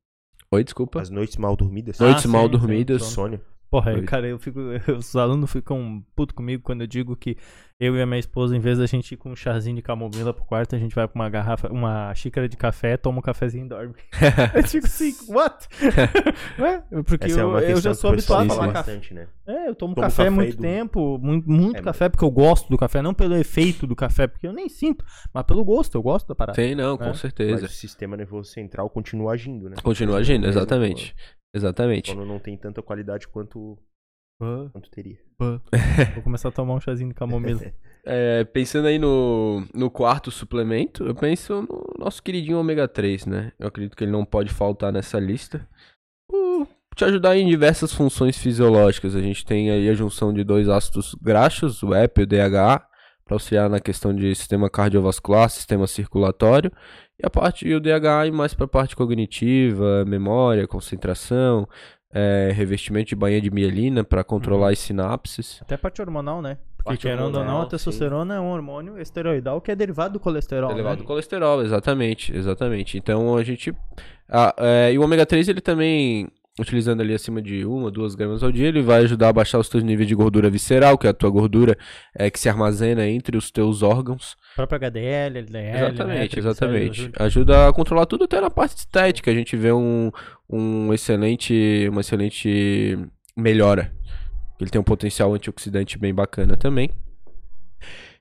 Oi, desculpa. As noites mal dormidas. Noites Ah, mal sim, dormidas. sim, Sônia. Porra, Oi. cara, eu fico. Os alunos ficam puto comigo quando eu digo que eu e a minha esposa, em vez da gente ir com um chazinho de camomila pro quarto, a gente vai com uma garrafa, uma xícara de café, toma um cafezinho e dorme. eu fico assim, what? Ué? Porque Essa é eu, eu já sou habituado a fala tomar café. bastante, né? É, eu tomo Tomo café há muito do- tempo, muito, muito É, café, porque eu gosto do café, não pelo efeito do café, porque eu nem sinto, mas pelo gosto, eu gosto da parada. Tem, não, com É. Mas certeza. o sistema nervoso central continua agindo, né? Continua agindo, mesmo exatamente. Exatamente. Quando não tem tanta qualidade quanto, quanto teria. Vou começar a tomar um chazinho de camomila. É, pensando aí no, no quarto suplemento, eu penso no nosso queridinho ômega 3, né? Eu acredito que ele não pode faltar nessa lista. Por te ajudar em diversas funções fisiológicas. A gente tem aí a junção de dois ácidos graxos, o EPA e o DHA, para auxiliar na questão de sistema cardiovascular, sistema circulatório. E a parte e o DHA e mais para a parte cognitiva, memória, concentração, é, revestimento de banha de mielina para controlar as sinapses. Até parte hormonal, né? Porque Parte querendo ou não, hormonal, a testosterona é um hormônio esteroidal que é derivado do colesterol. Elevado né? do colesterol, exatamente, exatamente. Então a gente. ah, é, e o ômega 3 ele também, utilizando ali acima de 1 2 gramas ao dia, ele vai ajudar a baixar os teus níveis de gordura visceral, que é a tua gordura é, que se armazena entre os teus órgãos. O próprio HDL, LDL. exatamente, né? exatamente. Ajuda. Ajuda a controlar tudo até na parte estética. A gente vê um, um excelente, uma excelente melhora. Ele tem um potencial antioxidante bem bacana também.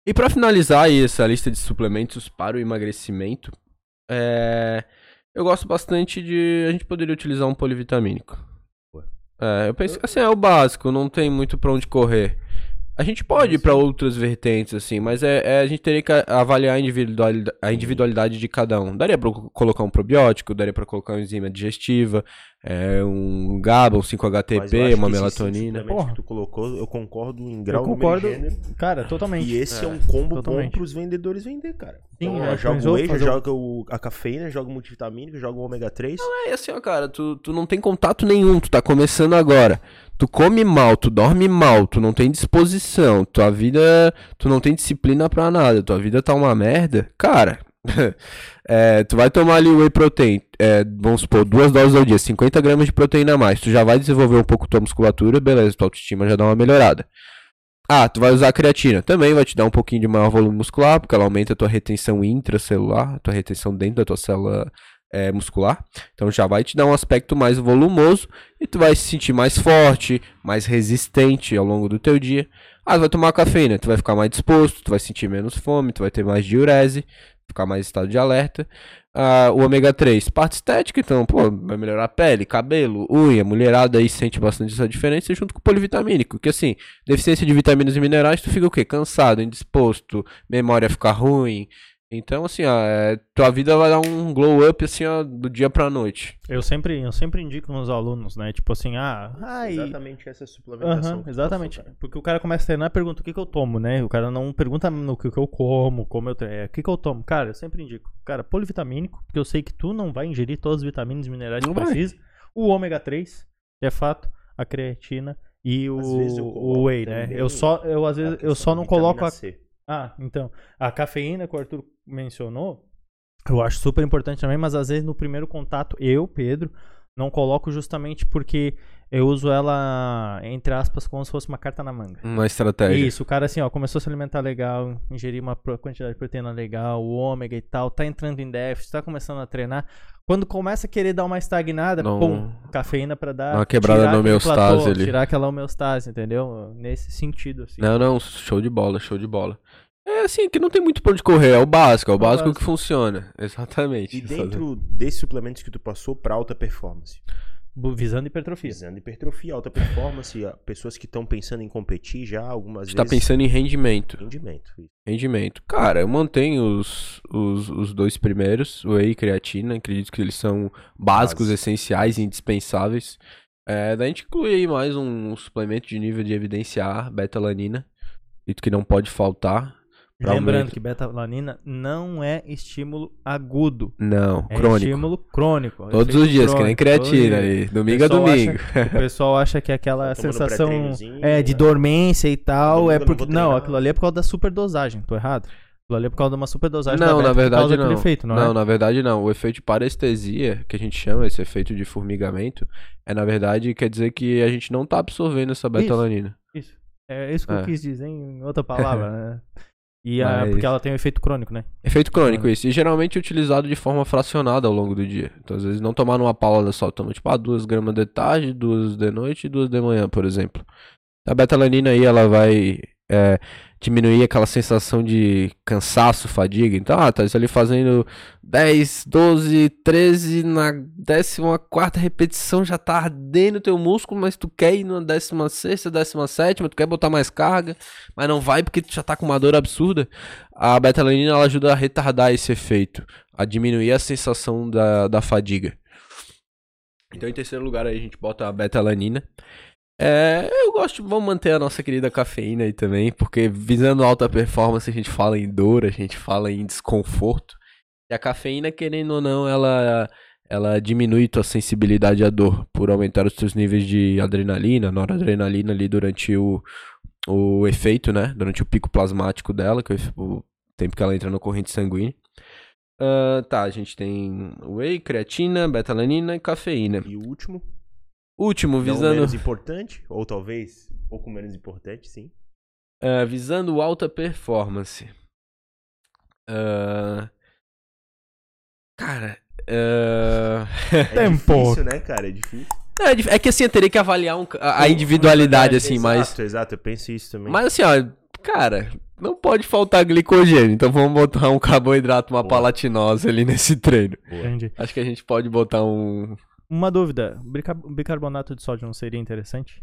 E para finalizar aí essa lista de suplementos para o emagrecimento, é, eu gosto bastante de. A gente poderia utilizar um polivitamínico. É, eu penso que assim é o básico, não tem muito pra onde correr. A gente pode ir pra outras vertentes, assim, mas é, é- a gente teria que avaliar a individualidade, a individualidade de cada um. Daria pra colocar um probiótico, daria pra colocar uma enzima digestiva, é, um GABA, um Mas eu 5-HTP, acho uma melatonina. Porra. que tu colocou, eu concordo em grau, Eu concordo. gênero. Cara, totalmente. E esse é, É, um combo bom totalmente. pros vendedores vender, cara. Sim, então, é, joga o whey, já fazer joga o- a cafeína, joga o multivitamínico, joga o ômega 3. É assim, ó, cara, tu, tu não tem contato nenhum, tu tá começando agora. Tu come mal, tu dorme mal, tu não tem disposição, tua vida. Tu não tem disciplina pra nada, tua vida tá uma merda. Cara, é, tu vai tomar ali whey protein, é, vamos supor, duas doses ao dia, 50 gramas de proteína a mais, tu já vai desenvolver um pouco tua musculatura, beleza, tua autoestima já dá uma melhorada. Ah, tu vai usar a creatina, também vai te dar um pouquinho de maior volume muscular, porque ela aumenta a tua retenção intracelular, a tua retenção dentro da tua célula é, muscular. Então já vai te dar um aspecto mais volumoso e tu vai se sentir mais forte, mais resistente ao longo do teu dia. Ah, tu vai tomar cafeína, tu vai ficar mais disposto, tu vai sentir menos fome, tu vai ter mais diurese, ficar mais em estado de alerta. Ah, o ômega 3, parte estética, então, pô, vai melhorar a pele, cabelo, unha, mulherada aí sente bastante essa diferença junto com o polivitamínico, que assim, deficiência de vitaminas e minerais, tu fica o quê? Cansado, indisposto, memória fica ruim. Então, assim, ó, é, tua vida vai dar um glow up, assim, ó, do dia pra noite. Eu sempre, eu sempre indico nos alunos, né? Tipo assim, ah, ai, Exatamente essa suplementação. Tu exatamente. passou, cara. Porque o cara começa a treinar e pergunta o que, que eu tomo, né? O cara não pergunta no que, que eu como, como eu treino. É, o que, que eu tomo? Cara, eu sempre indico. Cara, polivitamínico, porque eu sei que tu não vai ingerir todas as vitaminas e minerais Não que vai. precisa. O ômega 3, que é fato, a creatina e o, o whey, né? Eu só, eu às vezes, eu só não coloco a, C. ah, então, a cafeína que o Arthur mencionou, eu acho super importante também, mas às vezes no primeiro contato, eu, Pedro, não coloco justamente porque eu uso ela, entre aspas, como se fosse uma carta na manga. Uma estratégia. Isso, o cara assim, ó, começou a se alimentar legal, ingerir uma quantidade de proteína legal, o ômega e tal, tá entrando em déficit, tá começando a treinar. Quando começa a querer dar uma estagnada, Não- pum, cafeína pra dar. Uma quebrada aquele homeostase platô, ali. Tirar aquela homeostase, entendeu? Nesse sentido, assim. Não, não, show de bola, show de bola. É assim, que não tem muito pra onde correr, é o básico, é o básico básico. que funciona. Exatamente. E dentro desses suplementos que tu passou pra alta performance? Visando hipertrofia. Visando hipertrofia, alta performance, pessoas que estão pensando em competir já algumas Você tá vezes. pensando em rendimento. Rendimento. Rendimento. Cara, eu mantenho os, os, os dois primeiros, whey e creatina. Acredito que eles são básicos, Base. essenciais e indispensáveis. É, daí a gente inclui aí mais um suplemento de nível de evidência A, beta-alanina. Acredito que não pode faltar. Pra Lembrando aumento. que beta-alanina não é estímulo agudo. Não, É crônico. estímulo crônico. Todos os dias, que nem crônico, todos os creatina aí. Domingo a pessoal domingo. O pessoal acha que aquela Tá tomando sensação é, de né? dormência e tal Domingo é eu não porque. Não, treinar. aquilo ali é por causa da superdosagem, tô errado. Aquilo ali é por causa de uma superdosagem da Não, beta, na que verdade causa não. efeito, não, não, é? na verdade não. O efeito de parestesia, que a gente chama esse efeito de formigamento, é na verdade quer dizer que a gente não tá absorvendo essa beta-alanina. Isso. É isso que eu É. quis dizer em outra palavra, né? E a, Mas- porque ela tem um efeito crônico, né? Efeito crônico, Ah. isso. E geralmente utilizado de forma fracionada ao longo do dia. Então, às vezes, não tomar numa paulada só. Toma, tipo, ah, duas gramas de tarde, duas de noite e duas de manhã, por exemplo. A beta-alanina aí, ela vai é, diminuir aquela sensação de cansaço, fadiga. Então, ah, tá ali fazendo 10, 12, 13, na 14 repetição já tá ardendo o teu músculo, mas tu quer ir na 16, 17, tu quer botar mais carga, mas não vai porque tu já tá com uma dor absurda. A beta-alanina ela ajuda a retardar esse efeito, a diminuir a sensação da, da fadiga. Então, em terceiro lugar, aí a gente bota a beta-alanina. É, eu gosto, vamos manter a nossa querida cafeína aí também, porque visando alta performance a gente fala em dor, a gente fala em desconforto. E a cafeína, querendo ou não, ela, ela diminui tua sensibilidade à dor por aumentar os teus níveis de adrenalina, noradrenalina ali durante o, o efeito, né? Durante o pico plasmático dela, que é o tempo que ela entra na corrente sanguínea. Ah, tá, a gente tem whey, creatina, beta-alanina e cafeína. E o último, Último, não visando, menos importante, ou talvez um pouco menos importante, sim. ah, visando alta performance. Ah, cara, ah, É Tempo. difícil, né, cara? É difícil. é dif- é que assim, eu teria que avaliar um a, a individualidade, assim, mas... Exato, exato, eu penso isso também. Mas assim, ó, cara, não pode faltar glicogênio, então vamos botar um carboidrato, uma Boa. palatinose ali nesse treino. Boa. Acho que a gente pode botar um... Uma dúvida: bica- bicarbonato de sódio não seria interessante?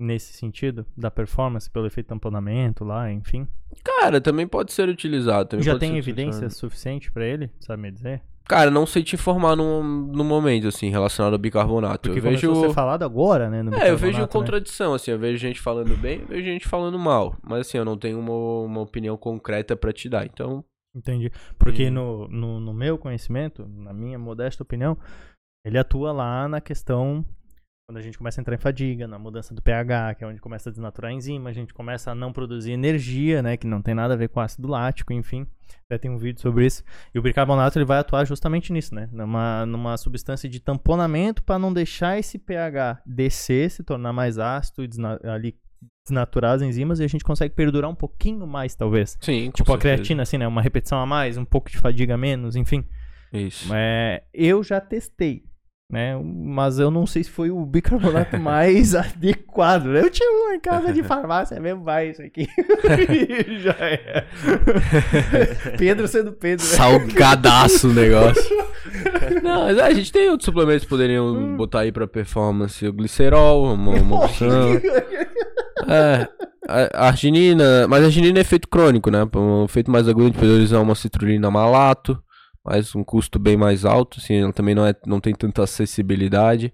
Nesse sentido, da performance, pelo efeito tamponamento lá, enfim. Cara, também pode ser utilizado. também Já tem evidência utilizado. suficiente pra ele, sabe me dizer? Cara, não sei te informar no, no momento, assim, relacionado ao bicarbonato. Porque eu vejo... ser falado agora, né? É, eu vejo né? contradição, assim, eu vejo gente falando bem, eu vejo gente falando mal. Mas assim, eu não tenho uma, uma opinião concreta pra te dar. Então, Entendi. Porque Hum. no, no, no meu conhecimento, na minha modesta opinião, ele atua lá na questão quando a gente começa a entrar em fadiga, na mudança do pH, que é onde começa a desnaturar a enzima, a gente começa a não produzir energia, né, que não tem nada a ver com ácido lático, enfim. Até tem um vídeo sobre isso. E o bicarbonato ele vai atuar justamente nisso, né, numa, numa substância de tamponamento para não deixar esse pH descer, se tornar mais ácido e desna- ali desnaturar as enzimas e a gente consegue perdurar um pouquinho mais, talvez. sim, Tipo a certeza. creatina, assim, né? Uma repetição a mais, um pouco de fadiga a menos, enfim. Isso. É, eu já testei, né? Mas eu não sei se foi o bicarbonato mais adequado. né? Eu tinha um em casa de farmácia mesmo, vai isso aqui. Já é. Pedro sendo Pedro. né? Salgadaço o negócio. Não, mas é, a gente tem outros suplementos que poderiam Hum. botar aí pra performance. O glicerol, uma, uma opção. É, a, a arginina, mas a arginina é efeito crônico, né? Um efeito mais agudo, a gente poderia usar uma citrulina malato, mas um custo bem mais alto, assim, ela também não, é, não tem tanta acessibilidade.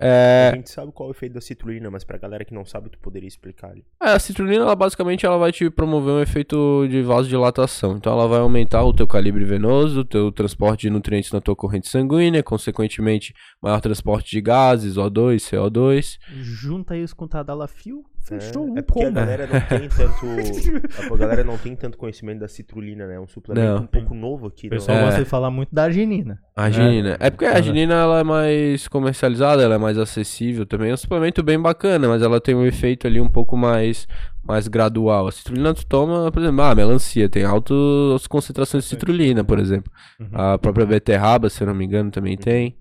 É, A gente sabe qual é o efeito da citrulina, mas pra galera que não sabe, tu poderia explicar ali. é, a citrulina, ela basicamente ela vai te promover um efeito de vasodilatação. Então ela vai aumentar o teu calibre venoso, o teu transporte de nutrientes na tua corrente sanguínea, consequentemente maior transporte de gases, O2, CO2. Junta isso com o Tadalafil, Fechou um É porque a galera não tem tanto. A galera não tem tanto conhecimento da citrulina, né? É um suplemento Não. um pouco novo aqui. O pessoal É. gosta de falar muito da arginina. A arginina. É, porque a arginina ela é mais comercializada, ela é mais acessível também. É um suplemento bem bacana, mas ela tem um efeito ali um pouco mais, mais gradual. A citrulina tu toma, por exemplo, ah, melancia, tem altas concentrações de citrulina, por exemplo. Uhum. A própria beterraba, se eu não me engano, também tem.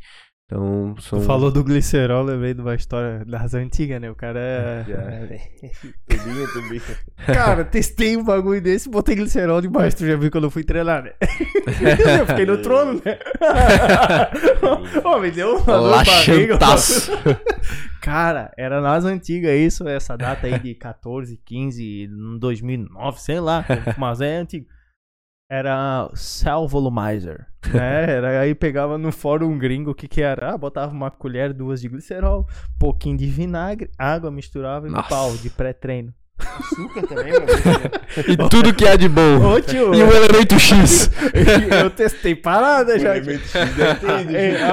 Então, são... Tu falou do glicerol, lembrei de uma história das antigas, né? O cara é. Tubinho. Cara, testei um bagulho desse, botei glicerol demais. Tu já viu quando eu fui treinar, né? eu fiquei no trono, né? Ô, me deu uma Laxantaço. Cara, era nas antigas isso, essa data aí de 14, 15, 2009, sei lá, mas é antigo. Era Cell Volumizer, né? Era, aí pegava no fórum gringo o que que era? Ah, botava uma colher, duas de glicerol, pouquinho de vinagre, água misturava e Nossa. pau de pré-treino. Açúcar também. E tudo que há de bom. Ô tio, E o elemento X. eu testei parada já. O elemento X É,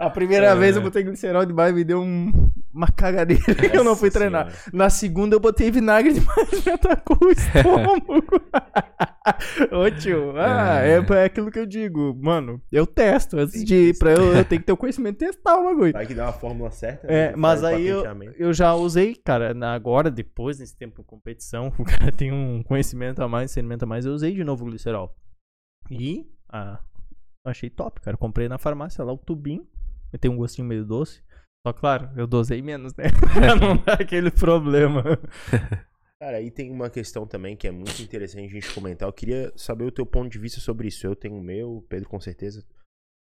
a, a primeira É. vez eu botei glicerol demais, me deu um- uma cagadeira que eu não fui treinar. Senhora. Na segunda eu botei vinagre demais e atacou o estômago. Ô tio, ah, é. é aquilo que eu digo, mano, eu testo antes de ir pra eu, eu tenho que ter o conhecimento de testar o bagulho. Vai que dá uma fórmula certa. né? É, mas aí eu, eu já usei, cara, na- agora, depois, nesse tempo de competição, o cara tem um conhecimento a mais, discernimento a mais, eu usei de novo o glicerol. E, ah, achei top, cara. Comprei na farmácia lá o tubinho, tem um gostinho meio doce. Só claro, eu dosei menos, né? pra não dar aquele problema. Cara, aí tem uma questão também que é muito interessante a gente comentar. Eu queria saber o teu ponto de vista sobre isso. Eu tenho o meu, Pedro com certeza.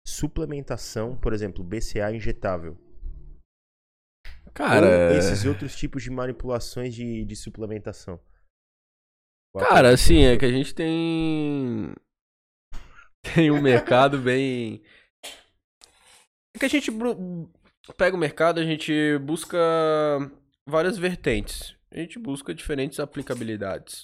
Suplementação, por exemplo, BCA injetável. Cara, Ou esses outros tipos de manipulações de, de suplementação. Qual Cara, tua assim, é que a gente tem. Tem um mercado bem. É que a gente pega o mercado, a gente busca várias vertentes. A gente busca diferentes aplicabilidades.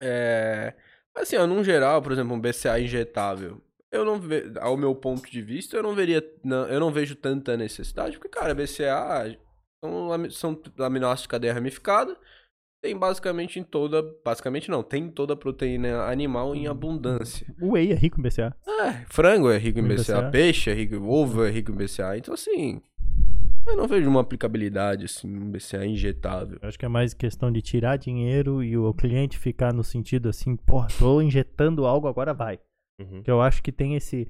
É. Assim, ó, num geral, por exemplo, um BCA injetável. Eu não ve... Ao meu ponto de vista, eu não veria. Eu não vejo tanta necessidade, porque, cara, BCA são, são aminoácidos de cadeia ramificada. Tem basicamente em toda. Basicamente não, tem toda a proteína animal em abundância. O whey é rico em BCA. É, frango é rico em BCA, BCA. peixe é rico, ovo é rico em BCA. Então, assim. Eu não vejo uma aplicabilidade, assim, um BCA injetável. Eu acho que é mais questão de tirar dinheiro e o cliente ficar no sentido assim, porra, tô injetando algo, agora vai. Uhum. Que eu acho que tem esse.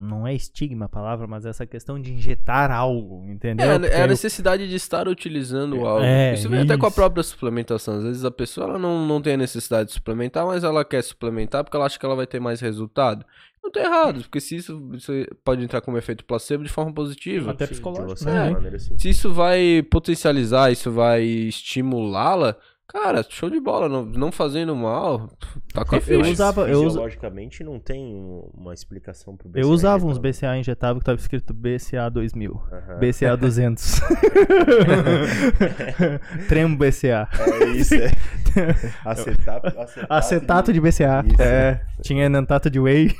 Não é estigma a palavra, mas essa questão de injetar algo, entendeu? É, Porque é a eu- necessidade de estar utilizando algo. É, isso vem até com a isso. própria suplementação. Às vezes a pessoa ela não, não tem a necessidade de suplementar, mas ela quer suplementar porque ela acha que ela vai ter mais resultado. Não tá errado, porque se isso, isso pode entrar como efeito placebo de forma positiva. Até psicológico, assim. Se isso vai potencializar, isso vai estimulá-la, cara, show de bola. Não, não fazendo mal, tá com a Eu ficha. Mas usava- eu Fisiologicamente não tem um- uma explicação pro BCA Eu usava uns injetável. BCA injetável que tava escrito BCA 2000. Aham. BCA 200. Tremo BCA. É isso, é. Acetato, acetato, Acetato de BCA. Isso. É, tinha enantato de whey.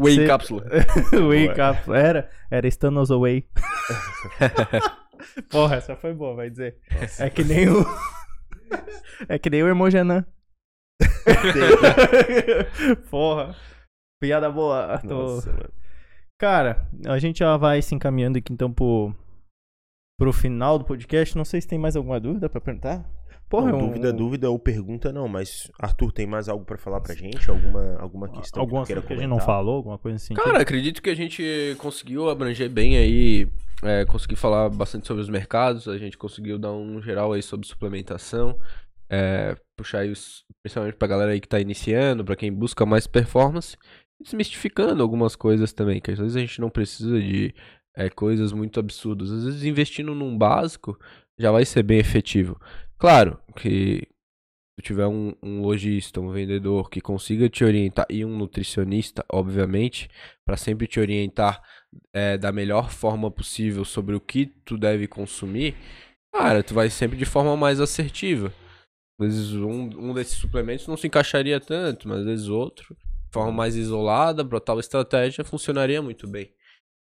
Whey Cê- cápsula. whey Boa. cápsula. Era, era Stanos Whey. Porra, essa foi boa, vai dizer. É que nem o. É que nem o Hermogenan. Porra. Piada boa. Tô... Nossa, mano. Cara, a gente já vai se encaminhando aqui então pro, pro final do podcast. Não sei se tem mais alguma dúvida pra perguntar. Porra, Não, é um- dúvida, dúvida ou pergunta não, mas Arthur, tem mais algo pra falar pra gente? Alguma, alguma questão alguma que que a gente não falou, alguma coisa assim. Cara, acredito que a gente conseguiu abranger bem aí, é, conseguiu falar bastante sobre os mercados, a gente conseguiu dar um geral aí sobre suplementação, é, puxar aí os, principalmente pra galera aí que tá iniciando, pra quem busca mais performance, desmistificando algumas coisas também, que às vezes a gente não precisa de é, coisas muito absurdas, às vezes investindo num básico já vai ser bem efetivo. Claro que se tiver um, um lojista, um vendedor que consiga te orientar e um nutricionista, obviamente, para sempre te orientar é, da melhor forma possível sobre o que tu deve consumir, cara, tu vai sempre de forma mais assertiva. Às vezes um, um desses suplementos não se encaixaria tanto, mas às vezes outro, de forma mais isolada, para tal estratégia, funcionaria muito bem.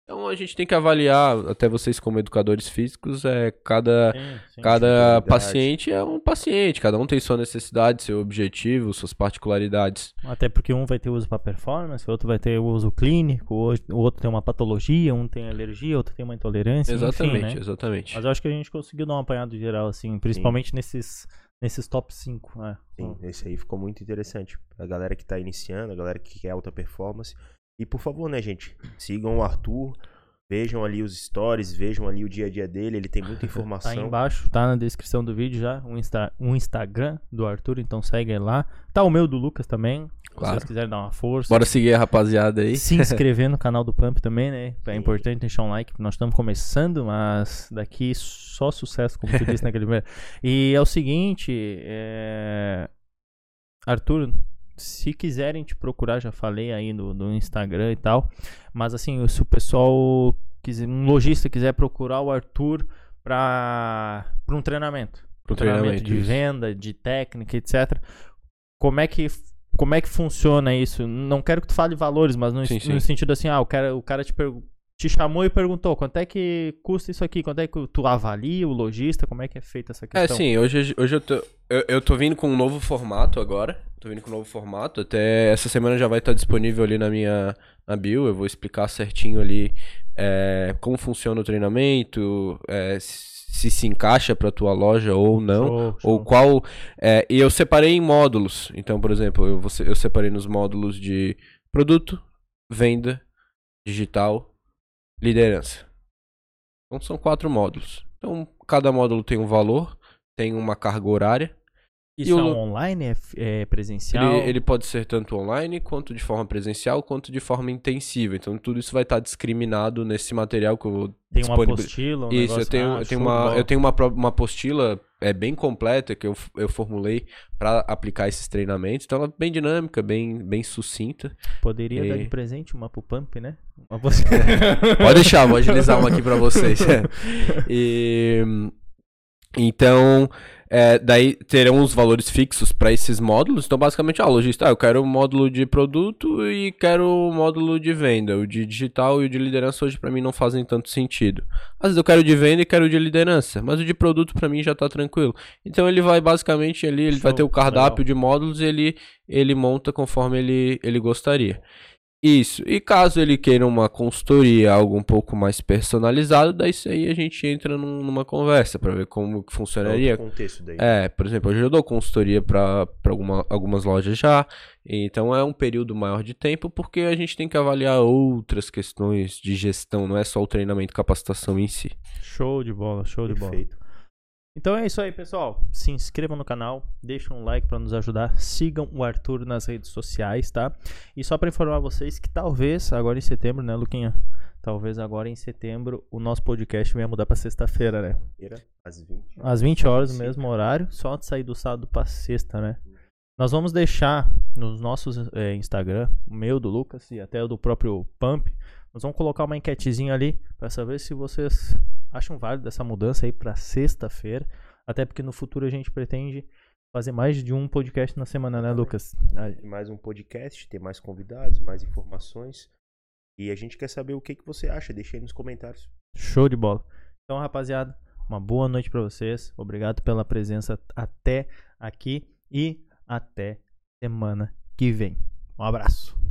Então a gente tem que avaliar, até vocês como educadores físicos, é cada, Sim, sim. cada paciente é um paciente, cada um tem sua necessidade, seu objetivo, suas particularidades. Até porque um vai ter uso para performance, o outro vai ter uso clínico, o outro tem uma patologia, um tem alergia, outro tem uma intolerância. enfim, Exatamente, né? exatamente. Mas eu acho que a gente conseguiu dar um apanhado geral, assim, principalmente nesses, nesses top 5. né? Sim, esse aí ficou muito interessante. A galera que tá iniciando, a galera que quer alta performance. E por favor, né, gente? Sigam o Arthur, vejam ali os stories, vejam ali o dia a dia dele, ele tem muita Tá aí informação. embaixo, tá na descrição do vídeo já, o, Insta, o Instagram do Arthur, então segue lá. Tá o meu do Lucas também, se Claro. vocês quiserem dar uma força. Bora seguir a rapaziada aí. Se inscrever no canal do Pump também, né? É Sim. importante deixar um like, nós estamos começando, mas daqui só sucesso, como tu disse naquele primeiro. E é o seguinte, é... Arthur, se quiserem te procurar, já falei aí no, no Instagram e tal, mas assim, se o pessoal, quiser, um lojista quiser procurar o Arthur para um treinamento, Pro treinamento treinamento, de isso. venda, de técnica, etc. Como é que como é que funciona isso? Não quero que tu fale valores, mas no, Sim, no sim. sentido assim, ah, o cara, o cara te, te chamou e perguntou quanto é que custa isso aqui, quanto é que tu avalia o lojista, como é que é feita essa É, questão? sim, hoje, hoje eu, tô, eu, eu tô vindo com um novo formato agora. Tô vindo com um novo formato. Até essa semana já vai estar disponível ali na minha na bio. Eu vou explicar certinho ali é, como funciona o treinamento, é, se se encaixa pra tua loja ou não. Show, show. Ou qual. é, e eu separei em módulos. Então, por exemplo, eu, eu separei nos módulos de produto, venda, digital, liderança. Então são quatro módulos. Então, cada módulo tem um valor, tem uma carga horária. Isso o é lo- online, é, é presencial? Ele, ele pode ser tanto online, quanto de forma presencial, quanto de forma intensiva. Então, tudo isso vai estar discriminado nesse material que eu vou Tem uma disponibil- apostila, um Isso, eu tenho, ah, eu tenho, uma, eu tenho uma, uma apostila é, bem completa que eu, eu formulei para aplicar esses treinamentos. Então, ela é bem dinâmica, bem, bem sucinta. Poderia dar E- de presente uma pro Pump, né? Uma. Pode deixar, vou agilizar uma aqui para vocês. E, então, é, daí terão os valores fixos para esses módulos. Então, basicamente, ah, lojista, ah, eu quero o módulo de produto e quero o módulo de venda. O de digital e o de liderança hoje para mim não fazem tanto sentido. Às vezes eu quero o de venda e quero o de liderança, mas o de produto para mim já tá tranquilo. Então ele vai basicamente ali, ele vai Show, ter o cardápio legal. de módulos e ele, ele monta conforme ele, ele gostaria. Isso. E caso ele queira uma consultoria, algo um pouco mais personalizado, daí isso aí a gente entra num- numa conversa para ver como que É funcionaria. outro contexto daí. É, por exemplo, hoje eu dou consultoria para alguma, algumas lojas já, então é um período maior de tempo porque a gente tem que avaliar outras questões de gestão, não é só o treinamento e capacitação em si. Show de bola, show de bola. Então é isso aí, pessoal. Se inscrevam no canal, deixem um like para nos ajudar, sigam o Arthur nas redes sociais, tá? E só para informar vocês que talvez agora em setembro, né, Luquinha? Talvez agora em setembro o nosso podcast venha mudar para sexta-feira, né? Às 20. Às 20 horas, no mesmo horário, só de sair do sábado para sexta, né? Nós vamos deixar nos nossos eh, Instagram, o meu, do Lucas e até o do próprio Pump, nós vamos colocar uma enquetezinha ali para saber se vocês acham válido essa mudança aí para sexta-feira, até porque no futuro a gente pretende fazer mais de um podcast na semana, né, Lucas? Ah, Tem mais um podcast, ter mais convidados, mais informações. E a gente quer saber o que, que você acha. Deixa aí nos comentários. Show de bola. Então, rapaziada, uma boa noite para vocês. Obrigado pela presença até aqui e até semana que vem. Um abraço.